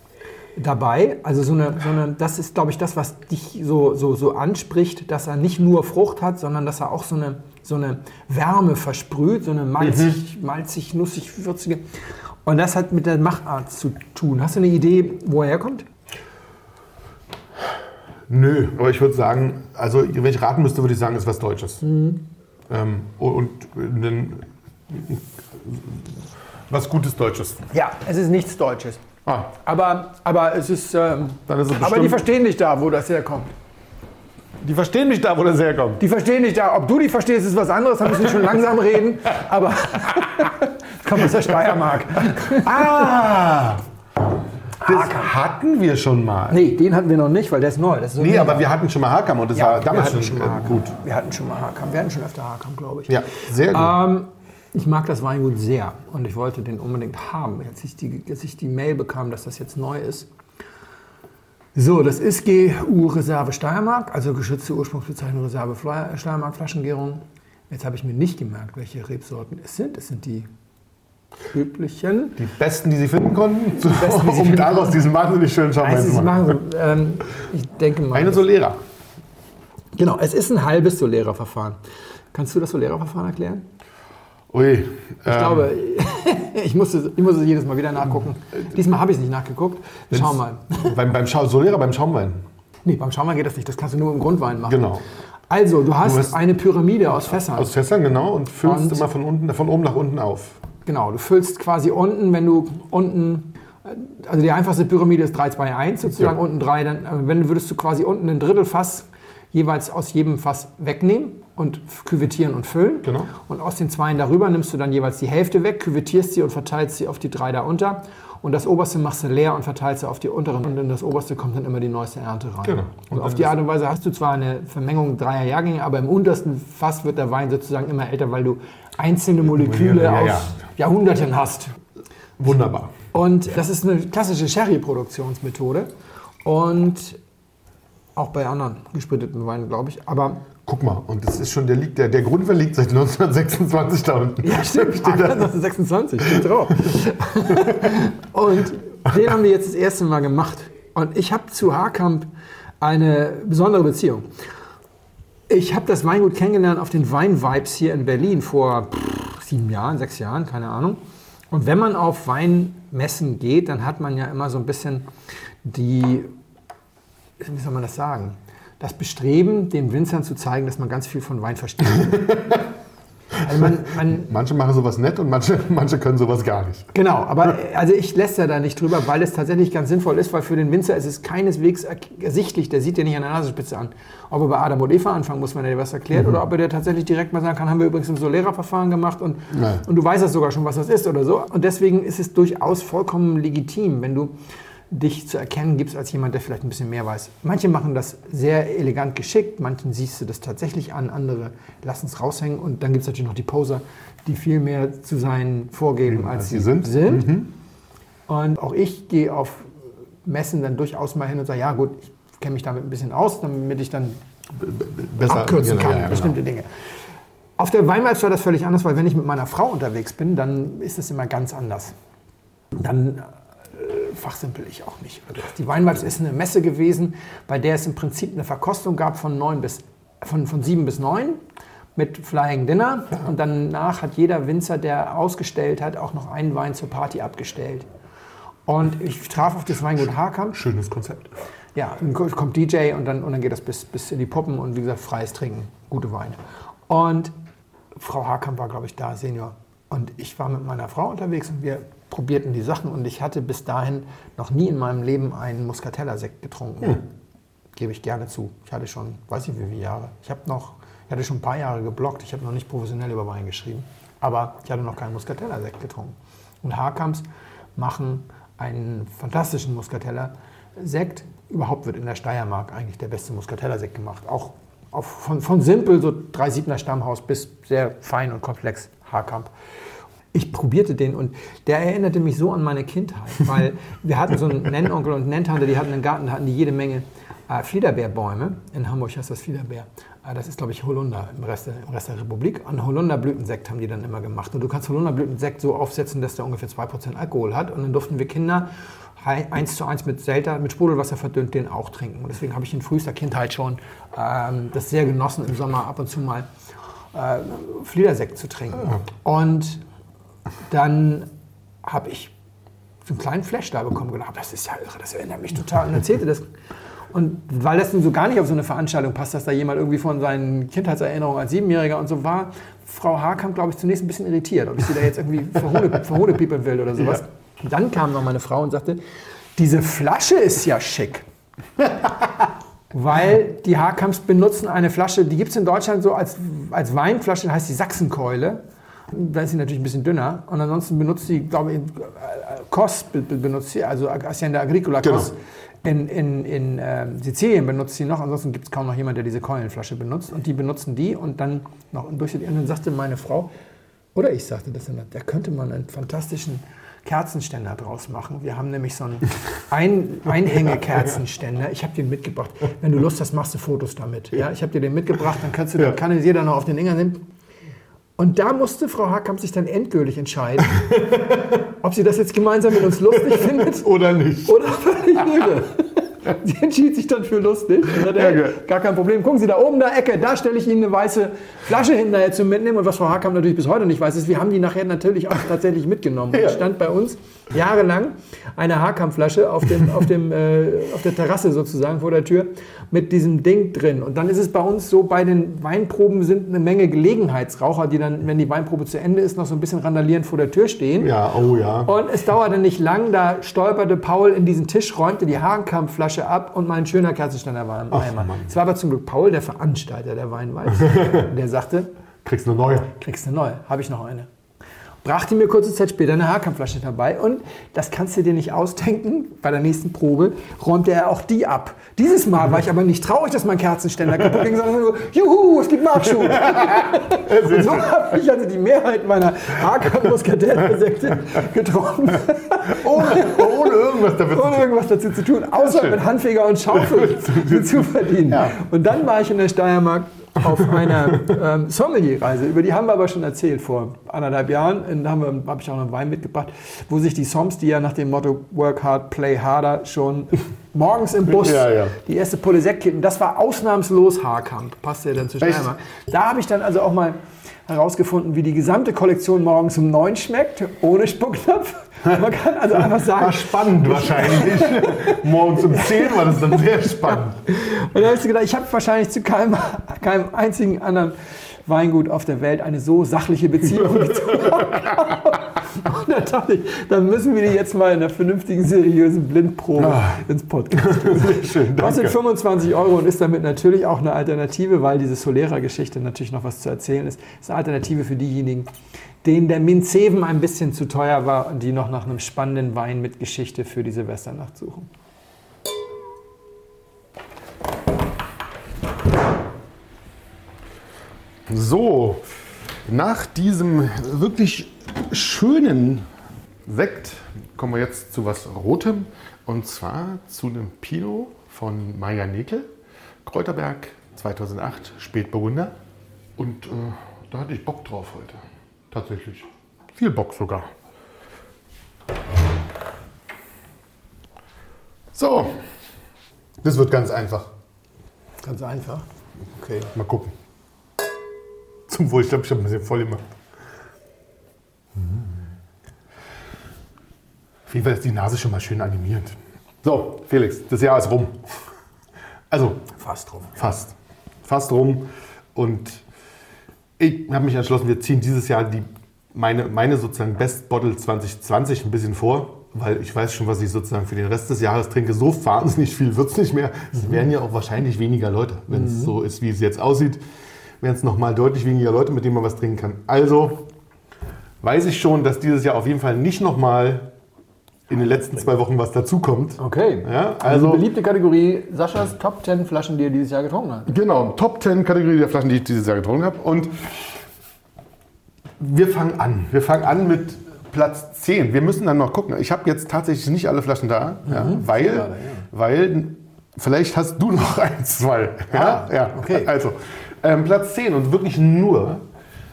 dabei. Also so eine, so eine das ist, glaube ich, das, was dich so, so, so anspricht, dass er nicht nur Frucht hat, sondern dass er auch so eine, so eine Wärme versprüht, so eine malzig, malzig, nussig, würzige. Und das hat mit der Machart zu tun. Hast du eine Idee, wo er herkommt? Nö, aber ich würde sagen, also wenn ich raten müsste, würde ich sagen, ist was Deutsches. Ähm, und und dann Was Gutes Deutsches. Ja, es ist nichts Deutsches. Ah, Aber, aber es ist. Ähm, ist es aber die verstehen nicht da, wo das herkommt. die verstehen mich da, wo das herkommt. Die verstehen nicht da. Ob du die verstehst, ist was anderes. Da müssen wir schon langsam reden. Aber kommt aus der Steiermark. Ah! Das hatten wir schon mal. Nee, den hatten wir noch nicht, weil der ist neu. Das ist so Nee, aber wir hatten schon mal Hakam und das ja, war damals schon, schon mal äh, gut. Wir hatten schon mal Hakam. Wir hatten schon öfter Hakam, glaube ich. Ja, sehr gut. Ähm, ich mag das Weingut sehr und ich wollte den unbedingt haben, als ich die, als ich die Mail bekam, dass das jetzt neu ist. So, das ist GU Reserve Steiermark, also geschützte Ursprungsbezeichnung Reserve Steiermark Flaschengärung. Jetzt habe ich mir nicht gemerkt, welche Rebsorten es sind. Es sind die üblichen. die besten, die sie finden konnten, besten, die sie um daraus diesen wahnsinnig schönen Schaumwein zu machen. ähm, ich denke mal. Eine Solera. genau, es ist ein halbes Solera-Verfahren. Kannst du das Solera-Verfahren erklären? Ui, Ich ähm, glaube, ich musste, ich musste jedes Mal wieder nachgucken. Diesmal habe ich es nicht nachgeguckt. Schau mal. Beim, beim Schau Solera, beim Schaumwein. Nee, beim Schaumwein geht das nicht. Das kannst du nur im Grundwein machen. Genau. Also, du hast, Du hast- eine Pyramide aus Fässern. Aus Fässern, genau, und füllst Und- immer von, unten, von oben nach unten auf. genau, du füllst quasi unten, wenn du unten, äh, also die einfachste Pyramide ist 3, 2, 1 sozusagen, Ja. unten 3, dann, äh, wenn würdest du quasi unten ein Drittel Fass jeweils aus jedem Fass wegnehmen und küvettieren und füllen. Genau. Und aus den Zweien darüber nimmst du dann jeweils die Hälfte weg, küvettierst sie und verteilst sie auf die drei darunter. Und das oberste machst du leer und verteilst sie auf die unteren. Und in das oberste kommt dann immer die neueste Ernte rein. Genau. Und auf die Art und Weise hast du zwar eine Vermengung dreier Jahrgänge, aber im untersten Fass wird der Wein sozusagen immer älter, weil du einzelne Moleküle Ja, ja, aus ja. Jahrhunderten hast. Wunderbar. Und das ist eine klassische Sherry-Produktionsmethode. Und auch bei anderen gespritteten Weinen, glaube ich. Aber Guck mal, und das ist schon, der, liegt, der, der Grundwein liegt seit 1926 da unten. Ja, stimmt. Steht da. 1926, steht drauf. und den haben wir jetzt das erste Mal gemacht. Und ich habe zu Haarkamp eine besondere Beziehung. Ich habe das Weingut kennengelernt auf den Wein-Vibes hier in Berlin vor pff, sieben Jahren, sechs Jahren, keine Ahnung. Und wenn man auf Weinmessen geht, dann hat man ja immer so ein bisschen die, wie soll man das sagen, das Bestreben, den Winzern zu zeigen, dass man ganz viel von Wein versteht. Also man, man, Manche machen sowas nett und manche, manche können sowas gar nicht. Genau, aber also ich lässt ja da nicht drüber, weil es tatsächlich ganz sinnvoll ist, weil für den Winzer ist es keineswegs er- ersichtlich, der sieht ja nicht an der Nasenspitze an, ob er bei Adam und Eva anfangen muss, wenn er dir was erklärt, oder ob er dir tatsächlich direkt mal sagen kann, haben wir übrigens im Solera-Verfahren gemacht und, Ja. und du weißt das sogar schon, was das ist oder so. Und deswegen ist es durchaus vollkommen legitim, wenn du dich zu erkennen gibst als jemand, der vielleicht ein bisschen mehr weiß. Manche machen das sehr elegant geschickt, manchen siehst du das tatsächlich an, andere lassen es raushängen und dann gibt es natürlich noch die Poser, die viel mehr zu sein vorgeben, als, als sie sind. sind. Und auch ich gehe auf Messen dann durchaus mal hin und sage, ja gut, ich kenne mich damit ein bisschen aus, damit ich dann Besser abkürzen genau, kann, ja, bestimmte Dinge. Auf der Weinwalz war das völlig anders, weil wenn ich mit meiner Frau unterwegs bin, dann ist es immer ganz anders. Dann fachsimpel ich auch nicht. Also die Weinwalz ist eine Messe gewesen, bei der es im Prinzip eine Verkostung gab von, neun bis, von, von sieben bis neun mit Flying Dinner. Und danach hat jeder Winzer, der ausgestellt hat, auch noch einen Wein zur Party abgestellt. Und ich traf auf das Weingut Haarkamp. Schönes Konzept. Ja, dann ko- kommt DJ und dann, und dann geht das bis, bis in die Puppen und wie gesagt, freies Trinken, gute Weine. Und Frau Hakamp war, glaube ich, da, Senior. Und ich war mit meiner Frau unterwegs und wir probierten die Sachen und ich hatte bis dahin noch nie in meinem Leben einen Muscatella-Sekt getrunken. Gebe ich gerne zu. Ich hatte schon, weiß ich wie viele Jahre. Ich habe noch, ich hatte schon ein paar Jahre geblockt. Ich habe noch nicht professionell über Wein geschrieben. Aber ich hatte noch keinen Muscatella-Sekt getrunken. Und Hakamps machen einen fantastischen Muscatella-Sekt. Überhaupt wird in der Steiermark eigentlich der beste Muscatella-Sekt gemacht. Auch auf, von, von simpel, so 3-7er Stammhaus, bis sehr fein und komplex Haarkamp. Ich probierte den und der erinnerte mich so an meine Kindheit, weil wir hatten so einen Nennonkel und Nenntante, die hatten einen Garten, da hatten die jede Menge äh, Fliederbeerbäume. In Hamburg heißt das Fliederbeer. Äh, das ist, glaube ich, Holunder im Rest, der, im Rest der Republik. Und Holunderblütensekt haben die dann immer gemacht. Und du kannst Holunderblütensekt so aufsetzen, dass der ungefähr 2% Alkohol hat. Und dann durften wir Kinder eins zu eins mit Selter, mit Sprudelwasser verdünnt, den auch trinken. Und deswegen habe ich in frühester Kindheit schon ähm, das sehr genossen, im Sommer ab und zu mal äh, Fliedersekt zu trinken. Und dann habe ich so einen kleinen Flash da bekommen und gedacht, das ist ja irre, das erinnert mich total. Und erzählte das. Und weil das nun so gar nicht auf so eine Veranstaltung passt, dass da jemand irgendwie von seinen Kindheitserinnerungen als Siebenjähriger und so war, Frau Haarkamp, glaube ich, zunächst ein bisschen irritiert, ob ich sie da jetzt irgendwie verhohne, verhohnepiepeln will oder sowas. Und Dann kam noch meine Frau und sagte, diese Flasche ist ja schick. Weil die Haarkamps benutzen eine Flasche, die gibt es in Deutschland so als, als Weinflasche, heißt die Sachsenkeule. Da ist sie natürlich ein bisschen dünner. Und ansonsten benutzt sie, glaube ich, äh, be- benutzt sie, also Hacienda Agricola Genau. Kos. In, in, in ähm, Sizilien benutzt sie noch, ansonsten gibt es kaum noch jemand, der diese Keulenflasche benutzt. Und die benutzen die und dann noch durch die. Und dann sagte meine Frau, oder ich sagte das immer, da könnte man einen fantastischen Kerzenständer draus machen. Wir haben nämlich so einen Ein Einhängekerzenständer. Ich habe den mitgebracht. Wenn du Lust hast, machst du Fotos damit. Ja, ich habe dir den mitgebracht, dann kannst du, dann kann es jeder noch auf den Dinger nehmen. Und da musste Frau Hackkamp sich dann endgültig entscheiden, ob sie das jetzt gemeinsam mit uns lustig findet Oder nicht? oder völlig irre. Sie entschied sich dann für lustig. Sagte, hey, gar kein Problem. Gucken Sie da oben in der Ecke, da stelle ich Ihnen eine weiße Flasche hinterher zum Mitnehmen. Und was Frau Hackkamp natürlich bis heute nicht weiß, ist, wir haben die nachher natürlich auch tatsächlich mitgenommen. Ja. Und stand bei uns jahrelang eine Haarkampfflasche auf, dem, auf, dem, äh, auf der Terrasse sozusagen vor der Tür mit diesem Ding drin. Und dann ist es bei uns so, bei den Weinproben sind eine Menge Gelegenheitsraucher, die dann, wenn die Weinprobe zu Ende ist, noch so ein bisschen randalierend vor der Tür stehen. Ja, oh ja. Und es dauerte nicht lang, da stolperte Paul in diesen Tisch, räumte die Haarkampfflasche ab und mein schöner Kerzenständer war im Eimer. Es war aber zum Glück Paul, der Veranstalter der Weinweiz. der sagte, Kriegst eine neue. kriegst eine neue, habe ich noch eine. Brachte mir kurze Zeit später eine Haarkampfflasche dabei und das kannst du dir nicht ausdenken. Bei der nächsten Probe räumte er auch die ab. Dieses Mal war ich aber nicht traurig, dass mein Kerzenständer kaputt ging, sondern so, juhu, es gibt Nachschub. und so habe ich also die Mehrheit meiner Haarkamp-Muskateller-Sekte getrunken, Ohne, ohne irgendwas zu ohne irgendwas dazu zu tun, außer mit Handfeger und Schaufel zu, zu verdienen. Ja. Und dann war ich in der Steiermark auf einer ähm, Sommelier-Reise, über die haben wir aber schon erzählt vor anderthalb Jahren. Und Da habe hab ich auch noch Wein mitgebracht, wo sich die Soms, die ja nach dem Motto Work Hard, Play Harder schon morgens im Bus Ja, ja. die erste Pulle Sekt kippen. Das war ausnahmslos Haarkamp, passt ja dann zu Echt? Steiermark. Da habe ich dann also auch mal herausgefunden, wie die gesamte Kollektion morgens um neun schmeckt, ohne Spucknapf. Man kann also einfach sagen, War spannend wahrscheinlich. Morgens um 10 war das dann sehr spannend. Und da hast du gedacht, ich habe wahrscheinlich zu keinem, keinem einzigen anderen Weingut auf der Welt eine so sachliche Beziehung Und da dachte ich, dann müssen wir die jetzt mal in einer vernünftigen, seriösen Blindprobe ins Podcast schön, Kostet danke. 25 Euro und ist damit natürlich auch eine Alternative, weil diese Solera-Geschichte natürlich noch was zu erzählen ist. Ist eine Alternative für diejenigen, denen der Minzeven ein bisschen zu teuer war und die noch nach einem spannenden Wein mit Geschichte für die Silvesternacht suchen. So, nach diesem wirklich schönen Sekt kommen wir jetzt zu was Rotem. Und zwar zu einem Pinot von Maya Nekel, Kräuterberg 2008, Spätburgunder. Und äh, da hatte ich Bock drauf heute. Tatsächlich. Viel Bock sogar. So, das wird ganz einfach. Ganz einfach. Okay. Mal gucken. Zum Wohl, ich glaube, ich habe ein bisschen voll gemacht. Auf jeden Fall ist die Nase schon mal schön animiert. So, Felix, das Jahr ist rum. Also, Fast rum. fast. Fast rum. Und ich habe mich entschlossen, wir ziehen dieses Jahr die, meine, meine sozusagen Best Bottle 2020 ein bisschen vor, weil ich weiß schon, was ich sozusagen für den Rest des Jahres trinke. So wahnsinnig viel wird es nicht mehr. Es werden ja auch wahrscheinlich weniger Leute, wenn es so ist, wie es jetzt aussieht. Werden es nochmal deutlich weniger Leute, mit denen man was trinken kann. Also weiß ich schon, dass dieses Jahr auf jeden Fall nicht nochmal in den letzten zwei Wochen was dazukommt. Okay. Ja, Also also beliebte Kategorie Saschas Top 10 Flaschen, die er dieses Jahr getrunken hat. Genau, Top 10 Kategorie der Flaschen, die ich dieses Jahr getrunken habe. Und wir fangen an. Wir fangen an mit Platz 10. Wir müssen dann noch gucken. Ich habe jetzt tatsächlich nicht alle Flaschen da, ja, weil, Schade, ja. weil vielleicht hast du noch ein, zwei. Ja, Ah, ja. okay. Also, ähm, Platz 10 und wirklich nur,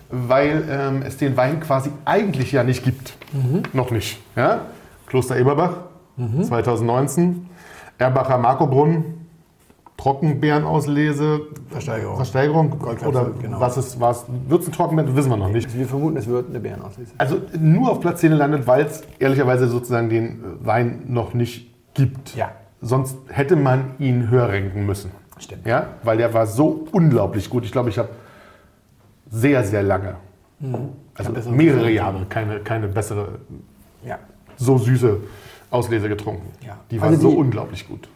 weil ähm, es den Wein quasi eigentlich ja nicht gibt. Mhm. Noch nicht. Ja? Kloster Eberbach, 2019. Erbacher Markobrunn, Trockenbeerenauslese, Versteigerung. Versteigerung oder genau. was es was wird es ein Trockenbeeren, wissen wir noch nicht. Wir vermuten, es wird eine Bärenauslese. Also nur auf Platz 10 landet, weil es ehrlicherweise sozusagen den Wein noch nicht gibt. Ja. sonst hätte man ihn höher ranken müssen. Stimmt. Ja, weil der war so unglaublich gut. Ich glaube, ich habe sehr, sehr lange, also bessere mehrere. Jahre, keine, keine bessere, Ja. so süße Auslese getrunken. Ja. Die war Also so die- unglaublich gut.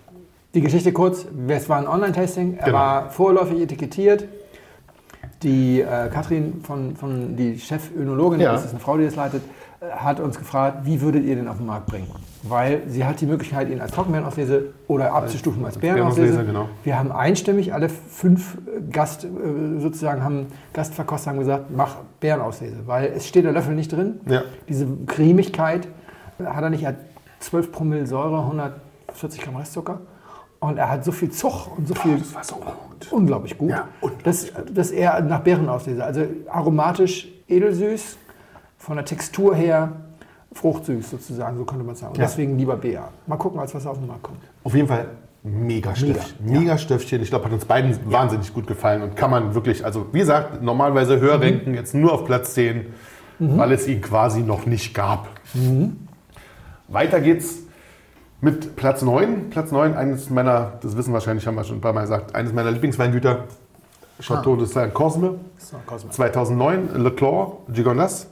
Die Geschichte kurz, es war ein Online-Tasting, er Genau. war vorläufig etikettiert. Die äh, Katrin, von, von die Chefönologin, Ja. das ist eine Frau, die das leitet, hat uns gefragt, wie würdet ihr den auf den Markt bringen? Weil sie hat die Möglichkeit, ihn als Trockenbeerenauslese oder abzustufen als. Beerenauslese, genau. Wir haben einstimmig, alle fünf äh, Gast, äh, sozusagen haben Gastverkoster haben gesagt, mach Beerenauslese, weil es steht der Löffel nicht drin. Ja. Diese Cremigkeit hat er nicht, er hat 12 Promille Säure, 140 Gramm Restzucker. Und er hat so viel Zug und so viel. das war so gut. Unglaublich gut. Ja, unglaublich dass, dass er nach Beeren auslese. Also aromatisch edelsüß, von der Textur her fruchtsüß sozusagen, so könnte man sagen. Und Ja. deswegen lieber Bär. Mal gucken, als was auf den Markt kommt. Auf jeden Fall mega Stöffchen. Mega, Mega, Stöffchen. Ich glaube, hat uns beiden wahnsinnig gut gefallen und kann man wirklich, also wie gesagt, normalerweise höher ranken, jetzt nur auf Platz 10, weil es ihn quasi noch nicht gab. Weiter geht's mit Platz 9. Platz 9, eines meiner, das wissen wahrscheinlich, haben wir schon ein paar Mal gesagt, eines meiner Lieblingsweingüter, Chateau de Saint-Cosme. Cosmo. 2009, Leclerc, Gigondas.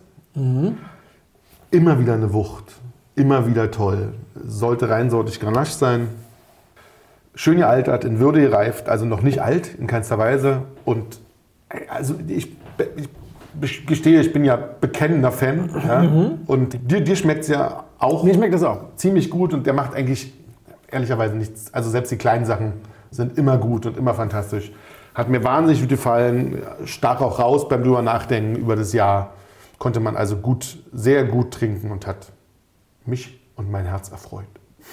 Immer wieder eine Wucht. Immer wieder toll. Sollte reinsortig Grenache sein. Schön gealtert, in Würde gereift, also noch nicht alt, in keinster Weise. Und also ich, ich gestehe, ich bin ja bekennender Fan. Ja? Und dir, dir schmeckt es ja auch Mir schmeckt das auch. ziemlich gut und der macht eigentlich ehrlicherweise nichts. Also selbst die kleinen Sachen sind immer gut und immer fantastisch. Hat mir wahnsinnig gut gefallen, stach auch raus beim drüber nachdenken über das Jahr. Konnte man also gut, sehr gut trinken und hat mich und mein Herz erfreut.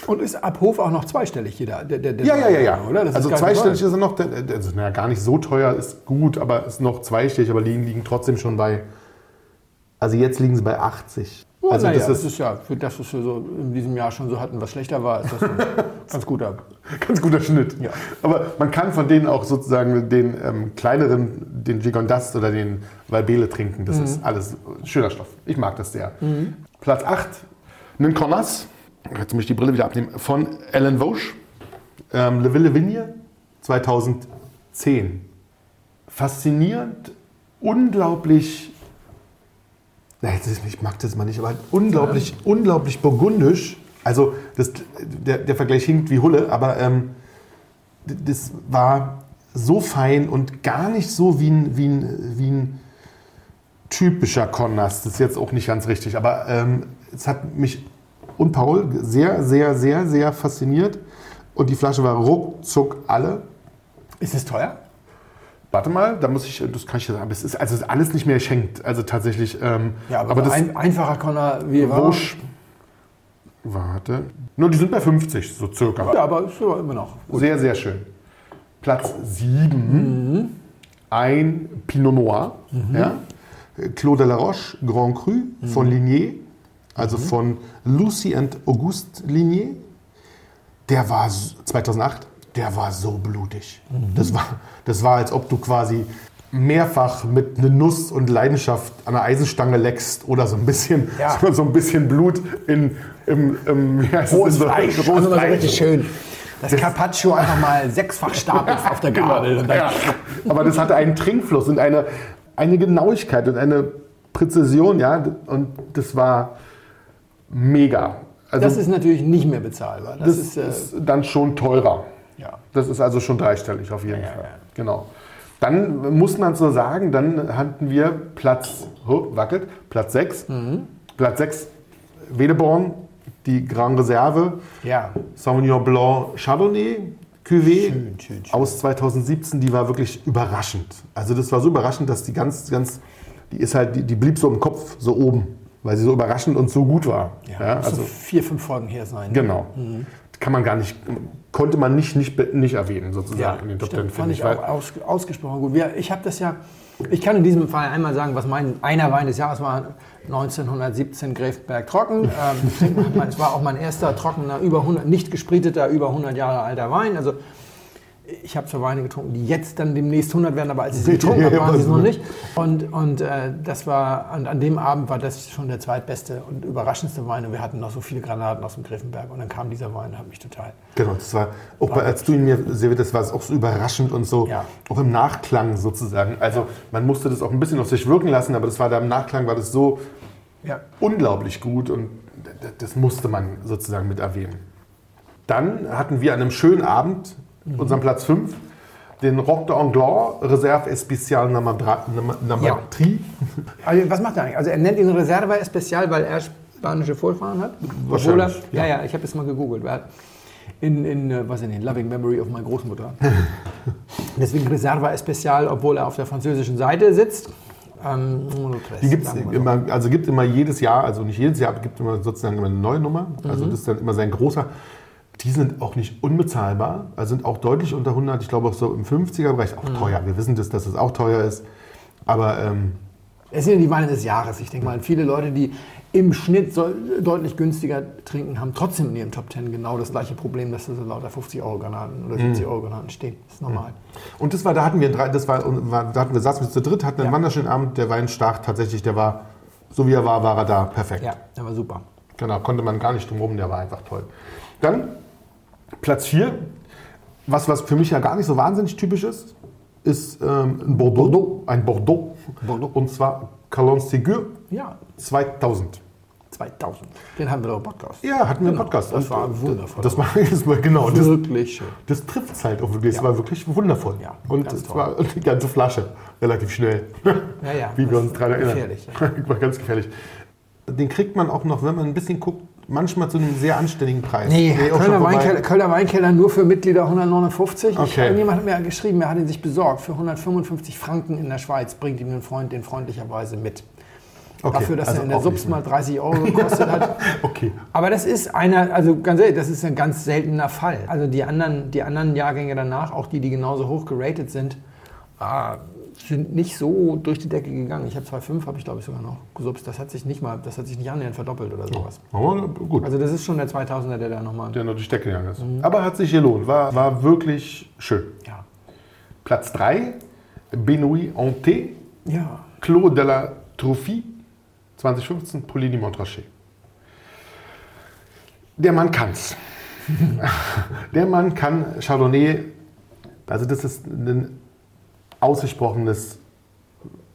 Und ist ab Hof auch noch zweistellig jeder. Der, der, der Ja, ja, ja, ja. Oder? Das also ist zweistellig ist er noch, also, naja, gar nicht so teuer, ist gut, aber ist noch zweistellig, aber liegen, liegen trotzdem schon bei, also jetzt liegen sie bei 80. Oh, also das ist ist ja, für das, was wir so in diesem Jahr schon so hatten, was schlechter war, ist das ein ganz guter. Ganz guter Schnitt. Ja. Aber man kann von denen auch sozusagen den ähm, kleineren, den Gigondas oder den Valbele trinken. Das ist alles schöner Stoff. Ich mag das sehr. Platz 8, einen Cornas. Jetzt muss ich die Brille wieder abnehmen. Von Ellen Vauche. Ähm, Le Ville Vigne 2010. Faszinierend, unglaublich. Na, ich mag das mal nicht, aber unglaublich, unglaublich burgundisch. Also das, der, der Vergleich hinkt wie Hulle, aber ähm, das war so fein und gar nicht so wie ein, wie ein, wie ein typischer Connas. Das ist jetzt auch nicht ganz richtig, aber ähm, es hat mich und Paul sehr, sehr, sehr, sehr fasziniert. Und die Flasche war ruckzuck alle. Ist es teuer? Warte mal, da muss ich, das kann ich dir sagen, es ist, also ist alles nicht mehr geschenkt. Also tatsächlich. Ähm, Ja, aber, aber das ein einfacher Conner wie war. Vauche, warte. Nur die sind bei 50, so circa. Ja, aber ist ja immer noch. Sehr, sehr schön. Platz 7, ein Pinot Noir. Ja? Claude de la Roche, Grand Cru von Ligné, also von Lucy and Auguste Ligné. Der war s- 2008, der war so blutig. Das, war, das war, als ob du quasi mehrfach mit einer Nuss und Leidenschaft an einer Eisenstange leckst oder so ein bisschen, Ja. so, so ein bisschen Blut in, im, im es, Rohes so- Fleisch. rohes Also so Fleisch. richtig schön. Das Carpaccio einfach mal sechsfach stapelst auf der Gabel. Dann, Ja, aber das hatte einen Trinkfluss und eine, eine Genauigkeit und eine Präzision, ja, und das war mega. Also Das ist natürlich nicht mehr bezahlbar. Das, das ist, äh, ist dann schon teurer. Ja. Das ist also schon dreistellig auf jeden Ja, Fall. ja. Genau. Dann muss man so sagen, dann hatten wir Platz, oh, wackelt, Platz 6. Mhm. Platz 6, Wedeborn, die Grand Reserve, ja. Sauvignon Blanc Chardonnay Cuvée Schön, schön, schön. aus 2017, die war wirklich überraschend. Also das war so überraschend, dass die ganz, ganz, die ist halt, die, die blieb so im Kopf, so oben, weil sie so überraschend und so gut war. Ja, Ja, also so vier, fünf Folgen her sein. genau. Kann man gar nicht, konnte man nicht, nicht, nicht erwähnen sozusagen Ja, in den Top Ten, fand finde ich. Weil, auch aus, ausgesprochen gut. Wir, ich habe das ja, ich kann in diesem Fall einmal sagen, was mein einer Wein des Jahres war, 1917 Gräfenberg Trocken. Ähm, es war auch mein erster trockener, über 100, nicht gespriteter, über 100 Jahre alter Wein. Also ich habe zwar Weine getrunken, die jetzt dann demnächst 100 werden, aber als ich sie getrunken habe, waren sie es noch nicht. Und, und äh, das war, und an dem Abend war das schon der zweitbeste und überraschendste Wein. Und wir hatten noch so viele Granaten aus dem Griffenberg. Und dann kam dieser Wein und hat mich total. Genau, das war, auch bei, als du ihn mir serviert hast, war es auch so überraschend und so, Ja. auch im Nachklang sozusagen. Also man musste das auch ein bisschen auf sich wirken lassen, aber das war da im Nachklang war das so Ja. unglaublich gut und das musste man sozusagen mit erwähnen. Dann hatten wir an einem schönen Abend, unseren Platz 5, den Roc d'Anglais Reserve Especial Nummer 3. Nummer, Nummer Ja. Also, was macht er eigentlich? Also er nennt ihn Reserva Especial, weil er spanische Vorfahren hat. Obwohl er, Wahrscheinlich, ja, ja. ja, ich habe es mal gegoogelt. In, in äh, was in den Loving Memory of meiner Großmutter. Deswegen Reserva Especial, obwohl er auf der französischen Seite sitzt. Ähm, Die gibt es sagen wir so. immer, also gibt immer jedes Jahr, also nicht jedes Jahr, aber gibt immer sozusagen immer eine neue Nummer. Mhm. Also das ist dann immer sein großer. Die sind auch nicht unbezahlbar, also sind auch deutlich unter 100. Ich glaube auch so im 50er-Bereich auch Mhm. teuer. Wir wissen das, dass es auch teuer ist. Aber ähm, Es sind ja die Weine des Jahres. Ich denke mal, viele Leute, die im Schnitt so deutlich günstiger trinken, haben trotzdem in ihrem Top 10 genau das gleiche Problem, dass da so lauter 50-Euro-Granaten oder 70-Euro-Granaten stehen. Das ist normal. Und das war, da hatten wir drei, das war, war da hatten wir, saßen wir zu dritt, hatten einen Ja. wunderschönen Abend. Der Wein stach tatsächlich, der war, so wie er war, war er da, perfekt. Ja, der war super. Genau, konnte man gar nicht drum rum, der war einfach toll. Dann Platz 4, was, was für mich ja gar nicht so wahnsinnig typisch ist, ist ähm, ein Bordeaux, Bordeaux. ein Bordeaux. Bordeaux. Und zwar Calon Ségur Ja, 2000. 2000. Den haben wir doch im Podcast. Ja, hatten wir Genau, Podcast. das Und, war äh, wundervoll. Das war, das war genau, das, Wirklich schön. das trifft es halt auch wirklich. Es Ja. war wirklich wundervoll. Ja, und es war die ganze Flasche relativ schnell. Ja, ja, Wie wir uns daran erinnern. gefährlich, War ganz gefährlich. Den kriegt man auch noch, wenn man ein bisschen guckt, manchmal zu einem sehr anständigen Preis. Nee, Kölner. Weinkeller, Kölner Weinkeller nur für Mitglieder 159. Ich, Okay. irgendjemand hat mir geschrieben, er hat ihn sich besorgt. Für 155 Franken in der Schweiz bringt ihm ein Freund den freundlicherweise mit. Okay, Dafür, dass also er in der Subs mal 30 Euro gekostet hat. Okay. Aber das ist einer, also ganz ehrlich, das ist ein ganz seltener Fall. Also die anderen, die anderen Jahrgänge danach, auch die, die genauso hoch geratet sind, ah, sind nicht so durch die Decke gegangen. Ich habe 2,5, habe ich glaube ich sogar noch gesubst. Das hat sich nicht mal, das hat sich nicht annähernd verdoppelt oder sowas. Aber gut. Also das ist schon der 2000er, der da nochmal. der noch durch die Decke gegangen ist. Aber hat sich gelohnt. War, war wirklich schön. Ja. Platz 3, Benoît Hanté, Ja. Clos de la Trophie, 2015, Polini Montrachet. Der Mann kann's. Der Mann kann Chardonnay, also das ist ein ausgesprochenes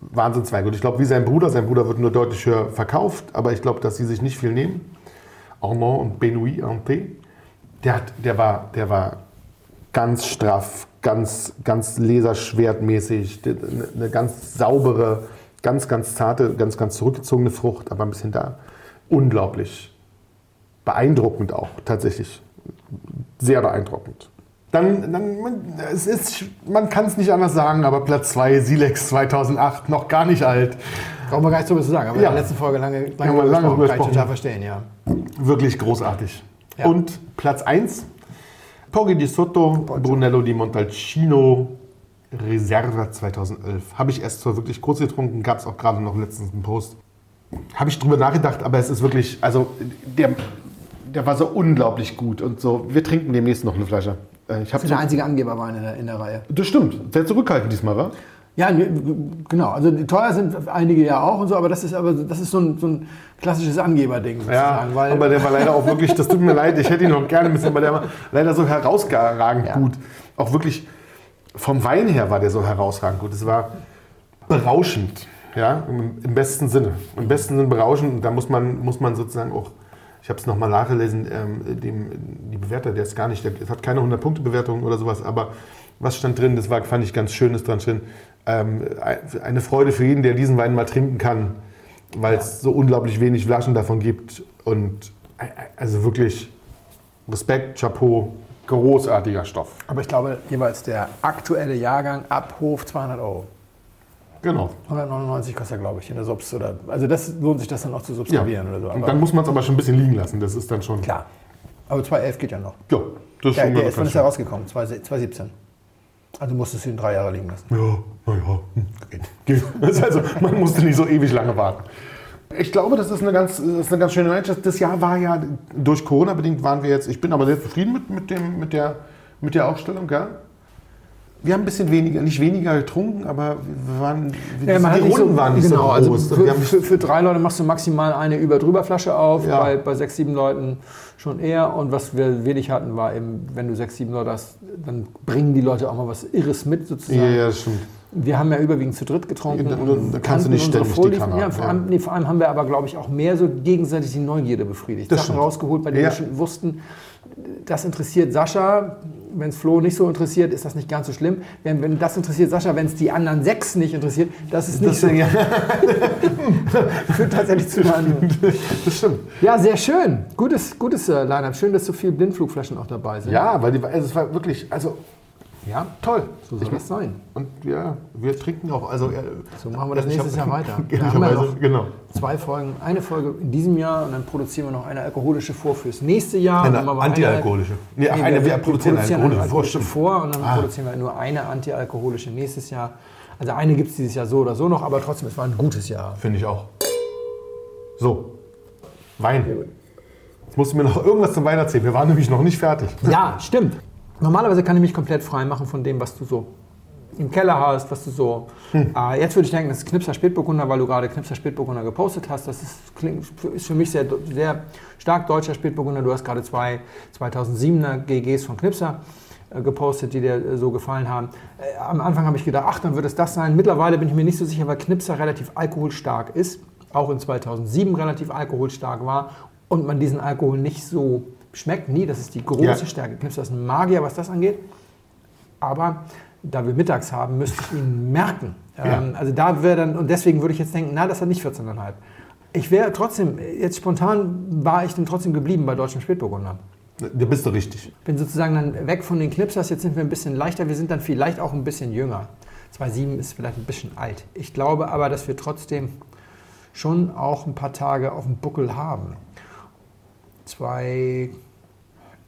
Wahnsinnsweig. Und ich glaube, wie sein Bruder, sein Bruder wird nur deutlich höher verkauft, aber ich glaube, dass sie sich nicht viel nehmen. Armand und Benoît Hanté, der, der, war, der war ganz straff, ganz, ganz laserschwertmäßig, eine ganz saubere, ganz, ganz zarte, ganz, ganz zurückgezogene Frucht, aber ein bisschen da. Unglaublich beeindruckend auch, tatsächlich. Sehr beeindruckend. Dann, dann man, es ist, man kann es nicht anders sagen, aber Platz 2, Silex 2008, noch gar nicht alt. Brauchen wir gar nicht so was zu sagen. Aber Ja. in der letzten Folge lange, lange, wir lange gesprochen. drüber Kann ich total verstehen, ja. Wirklich großartig. Ja. Und Platz 1, Poggi di Sotto, Brunello di Montalcino, Reserva 2011. Habe ich erst so wirklich kurz getrunken, gab es auch gerade noch letztens einen Post. Habe ich drüber nachgedacht, aber es ist wirklich, also der, der war so unglaublich gut und so. Wir trinken demnächst noch eine Flasche. Äh, Ich Das habe ist so, der einzige Angeberwein in der, in der Reihe. das stimmt, sehr zurückhaltend diesmal, wa? Ja, genau. Also teuer sind einige ja auch und so, aber das ist aber das ist so ein, so ein klassisches Angeberding sozusagen. weil, aber der war leider auch wirklich, das tut mir leid, ich hätte ihn noch gerne ein bisschen, aber der war leider so herausragend Ja. gut. Auch wirklich vom Wein her war der so herausragend gut. Es war berauschend, ja, im, im besten Sinne. Im besten Sinne berauschend. Und da muss man, muss man sozusagen auch, ich habe es nochmal nachgelesen, ähm, dem, die Bewerter, der ist gar nicht, der hat keine 100-Punkte-Bewertung oder sowas, aber was stand drin, das war, fand ich ganz schön, ist dran drin. Ähm, eine Freude für jeden, der diesen Wein mal trinken kann, weil es so unglaublich wenig Flaschen davon gibt. Und äh, also wirklich Respekt, Chapeau, großartiger Stoff. aber ich glaube jeweils der aktuelle Jahrgang ab Hof 200 Euro. Genau. 199 kostet er, glaube ich, in der Subs. Oder, also das lohnt sich das dann auch zu Ja. substituieren oder so. Und Aber dann muss man es aber schon ein bisschen liegen lassen. Das ist dann schon. klar. Aber 211 geht ja noch. Ja, das ist Der, schon der ist, wann ist er rausgekommen? 2017. Also musstest du ihn drei Jahre liegen lassen. Ja, naja. Geht. Das ist Also, man musste nicht so ewig lange warten. Ich glaube, das ist eine ganz, das ist eine ganz schöne Mannschaft. Das Jahr war ja, durch Corona bedingt waren wir jetzt, ich bin aber sehr zufrieden mit, mit, dem, mit, der, mit der Ausstellung. Ja? Wir haben ein bisschen weniger, nicht weniger getrunken, aber wir waren, Ja, die Runden so, waren nicht genau, so also groß. für, wir haben für, für drei Leute machst du maximal eine Über-Drüber-Flasche auf, Ja. bei, bei sechs, sieben Leuten schon eher. Und was wir wenig hatten, war eben, wenn du sechs, sieben Leute hast, dann bringen die Leute auch mal was Irres mit sozusagen. ja, ja, das stimmt. Wir haben ja überwiegend zu dritt getrunken. Ja, da- und da kannst du nicht ständig die Vorlieben. Kanne ja, vor, allem, nee, vor allem haben wir aber, glaube ich, auch mehr so gegenseitig die Neugierde befriedigt. Das Sachen stimmt. rausgeholt, bei denen wir schon wussten, das interessiert Sascha. Wenn es Flo nicht so interessiert, ist das nicht ganz so schlimm. Wenn, wenn das interessiert Sascha, wenn es die anderen sechs nicht interessiert, das ist nicht Das, so. ja, Führt tatsächlich zu einer das stimmt. Ja, sehr schön. Gutes, gutes äh, Line-Up. Schön, dass so viele Blindflugflaschen auch dabei sind. Ja, weil die, also es war wirklich, also ja toll. so soll das sein. Und ja, wir trinken auch, also äh, So machen wir das ich nächstes hab- Jahr weiter. Wir haben ja Ehrlicherweise, noch genau. zwei Folgen, eine Folge in diesem Jahr und dann produzieren wir noch eine alkoholische vor fürs nächste Jahr. Eine antialkoholische. Nee, Nee, eine, wir, wir wir produzieren produzieren eine alkoholische. alkoholische vor und dann Ah. produzieren wir nur eine antialkoholische nächstes Jahr. Also eine gibt es dieses Jahr so oder so noch, aber trotzdem, es war ein gutes Jahr. Finde ich auch. So, Wein. Jetzt musst du mir noch irgendwas zum Wein erzählen. Wir waren nämlich noch nicht fertig. Ja, stimmt. Normalerweise kann ich mich komplett frei machen von dem, was du so im Keller hast, was du so. Hm. Äh, jetzt würde ich denken, das ist Knipser Spätburgunder, weil du gerade Knipser Spätburgunder gepostet hast. Das ist, klingt, ist für mich sehr, sehr stark deutscher Spätburgunder. Du hast gerade zwei 2007er GGs von Knipser äh, gepostet, die dir äh, so gefallen haben. Äh, am Anfang habe ich gedacht, ach, dann wird es das sein. Mittlerweile bin ich mir nicht so sicher, weil Knipser relativ alkoholstark ist, auch in 2007 relativ alkoholstark war und man diesen Alkohol nicht so schmeckt. Nie, das ist die große Ja. Stärke. Knipser ist ein Magier, was das angeht. Aber da wir mittags haben, müsste ich ihn merken. Ähm, also da wäre dann, und deswegen würde ich jetzt denken, na, das hat nicht 14,5. Ich wäre trotzdem, jetzt spontan war ich dann trotzdem geblieben bei deutschen Spätburgunder. Da bist du richtig. Bin sozusagen dann weg von den Knipsers, jetzt sind wir ein bisschen leichter, wir sind dann vielleicht auch ein bisschen jünger. 2,7 ist vielleicht ein bisschen alt. Ich glaube aber, dass wir trotzdem schon auch ein paar Tage auf dem Buckel haben. 2,11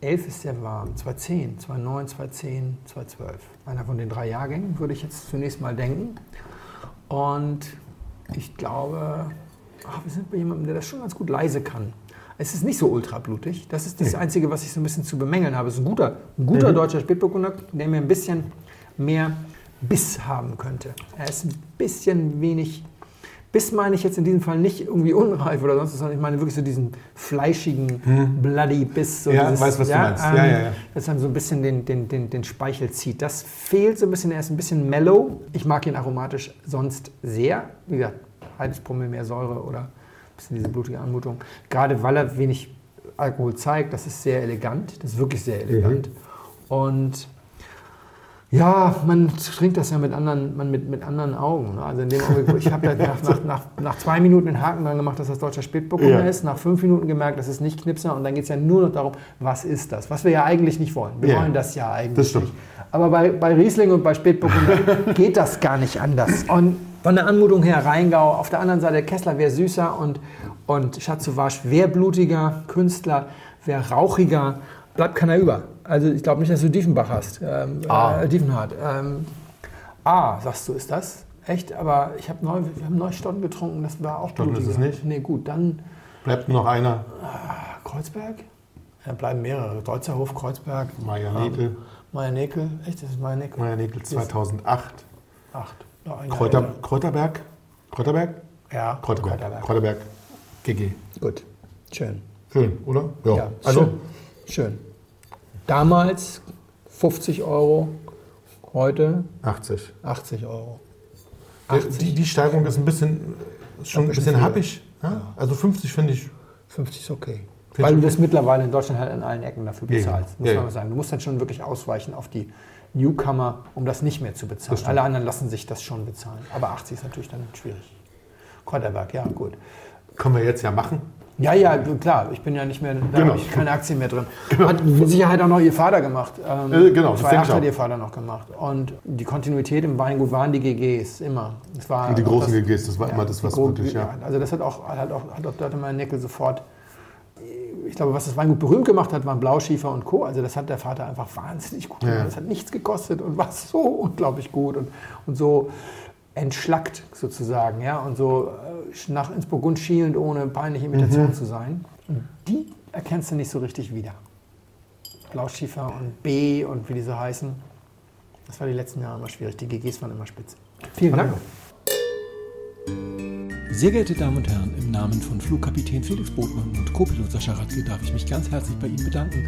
ist sehr warm, 2,10, 2,9, 2,10, 2,12. Einer von den drei Jahrgängen würde ich jetzt zunächst mal denken. Und ich glaube, ach, wir sind bei jemandem, der das schon ganz gut leise kann. Es ist nicht so ultrablutig. Das ist das Einzige, was ich so ein bisschen zu bemängeln habe. Es ist ein guter, ein guter deutscher Spätburgunder, der mir ein bisschen mehr Biss haben könnte. Er ist ein bisschen wenig. Biss meine ich jetzt in diesem Fall nicht irgendwie unreif oder sonst was, sondern ich meine wirklich so diesen fleischigen, bloody Biss. So Ja, weiß, was du meinst. Ja, ja, ja. Das dann so ein bisschen den, den, den, den Speichel zieht. Das fehlt so ein bisschen. Er ist ein bisschen mellow. Ich mag ihn aromatisch sonst sehr. Wie gesagt, halbes Promille mehr Säure oder ein bisschen diese blutige Anmutung. Gerade weil er wenig Alkohol zeigt, das ist sehr elegant. Das ist wirklich sehr elegant. Und ja, man trinkt das ja mit anderen, man mit, mit anderen Augen. ne? Also in dem Augenblick, ich habe ja nach, nach, nach, nach zwei Minuten den Haken dran gemacht, dass das deutscher Spätburgunder Ja. ist. Nach fünf Minuten gemerkt, das ist nicht Knipser. Und dann geht es ja nur noch darum, was ist das? Was wir ja eigentlich nicht wollen. Wir Ja. wollen das ja eigentlich Das stimmt. nicht. Aber bei, bei Riesling und bei Spätburgunder geht das gar nicht anders. Und von der Anmutung her Rheingau, auf der anderen Seite Kessler wäre süßer und, und Chateauvache wäre blutiger, Künstler wäre rauchiger. Bleibt keiner über. Also ich glaube nicht, dass du Diefenbach hast. Ähm, Ah. Äh, Diefenhardt. Ähm, ah, sagst du, ist das? Echt? Aber ich habe neu, wir haben Neustotten getrunken, das war auch ist blutiger. es nicht? Nee, gut, dann Bleibt nur noch einer. Kreuzberg? Ja, bleiben mehrere. Deutzerhof, Kreuzberg, Meier Nekel. Meier Nekel. Echt, das ist Meier Nekel? Meier Nekel 2008. Acht. Noch ein Kräuter. Kräuterberg. Kräuterberg? Ja, Kräuterberg. Kräuterberg. GG. Gut, schön. Schön, oder? Ja. Ja, also, schön. schön. Damals 50 Euro, heute 80. 80 Euro. Die, die Steigerung ist ein bisschen, schon ein bisschen happig. Ja? Also 50 finde ich. 50 ist okay. Weil du das mittlerweile in Deutschland halt an allen Ecken dafür Ja, ja. bezahlst, muss Ja, man ja. mal sagen. Du musst dann schon wirklich ausweichen auf die Newcomer, um das nicht mehr zu bezahlen. Alle anderen lassen sich das schon bezahlen. Aber 80 ist natürlich dann schwierig. Kräuterberg, ja, gut. Können wir jetzt ja machen. Ja, ja, klar, ich bin ja nicht mehr, da Genau. habe ich keine Aktien mehr drin. Hat mit Sicherheit auch noch ihr Vater gemacht. Ähm, Äh, genau, das denke ich 2,8 hat ihr Vater noch gemacht. Und die Kontinuität im Weingut waren die GGs, immer. Es war Und die großen das- GGs, das war immer das, was gro- wirklich, ja. Also das hat auch, hat auch, hat auch dort immer Nickel sofort, ich glaube, was das Weingut berühmt gemacht hat, waren Blauschiefer und Co. Also das hat der Vater einfach wahnsinnig gut gemacht. Ja. Das hat nichts gekostet und war so unglaublich gut und, und so entschlackt sozusagen, ja, und so äh, nach ins Burgund schielend, ohne peinliche Imitation Mhm. zu sein. Die erkennst du nicht so richtig wieder. Blauschiefer und B und wie die so heißen. Das war die letzten Jahre immer schwierig. Die GGs waren immer spitze. Vielen Dank. Sehr geehrte Damen und Herren, im Namen von Flugkapitän Felix Botmann und Co-Pilot Sascha Radke darf ich mich ganz herzlich bei Ihnen bedanken,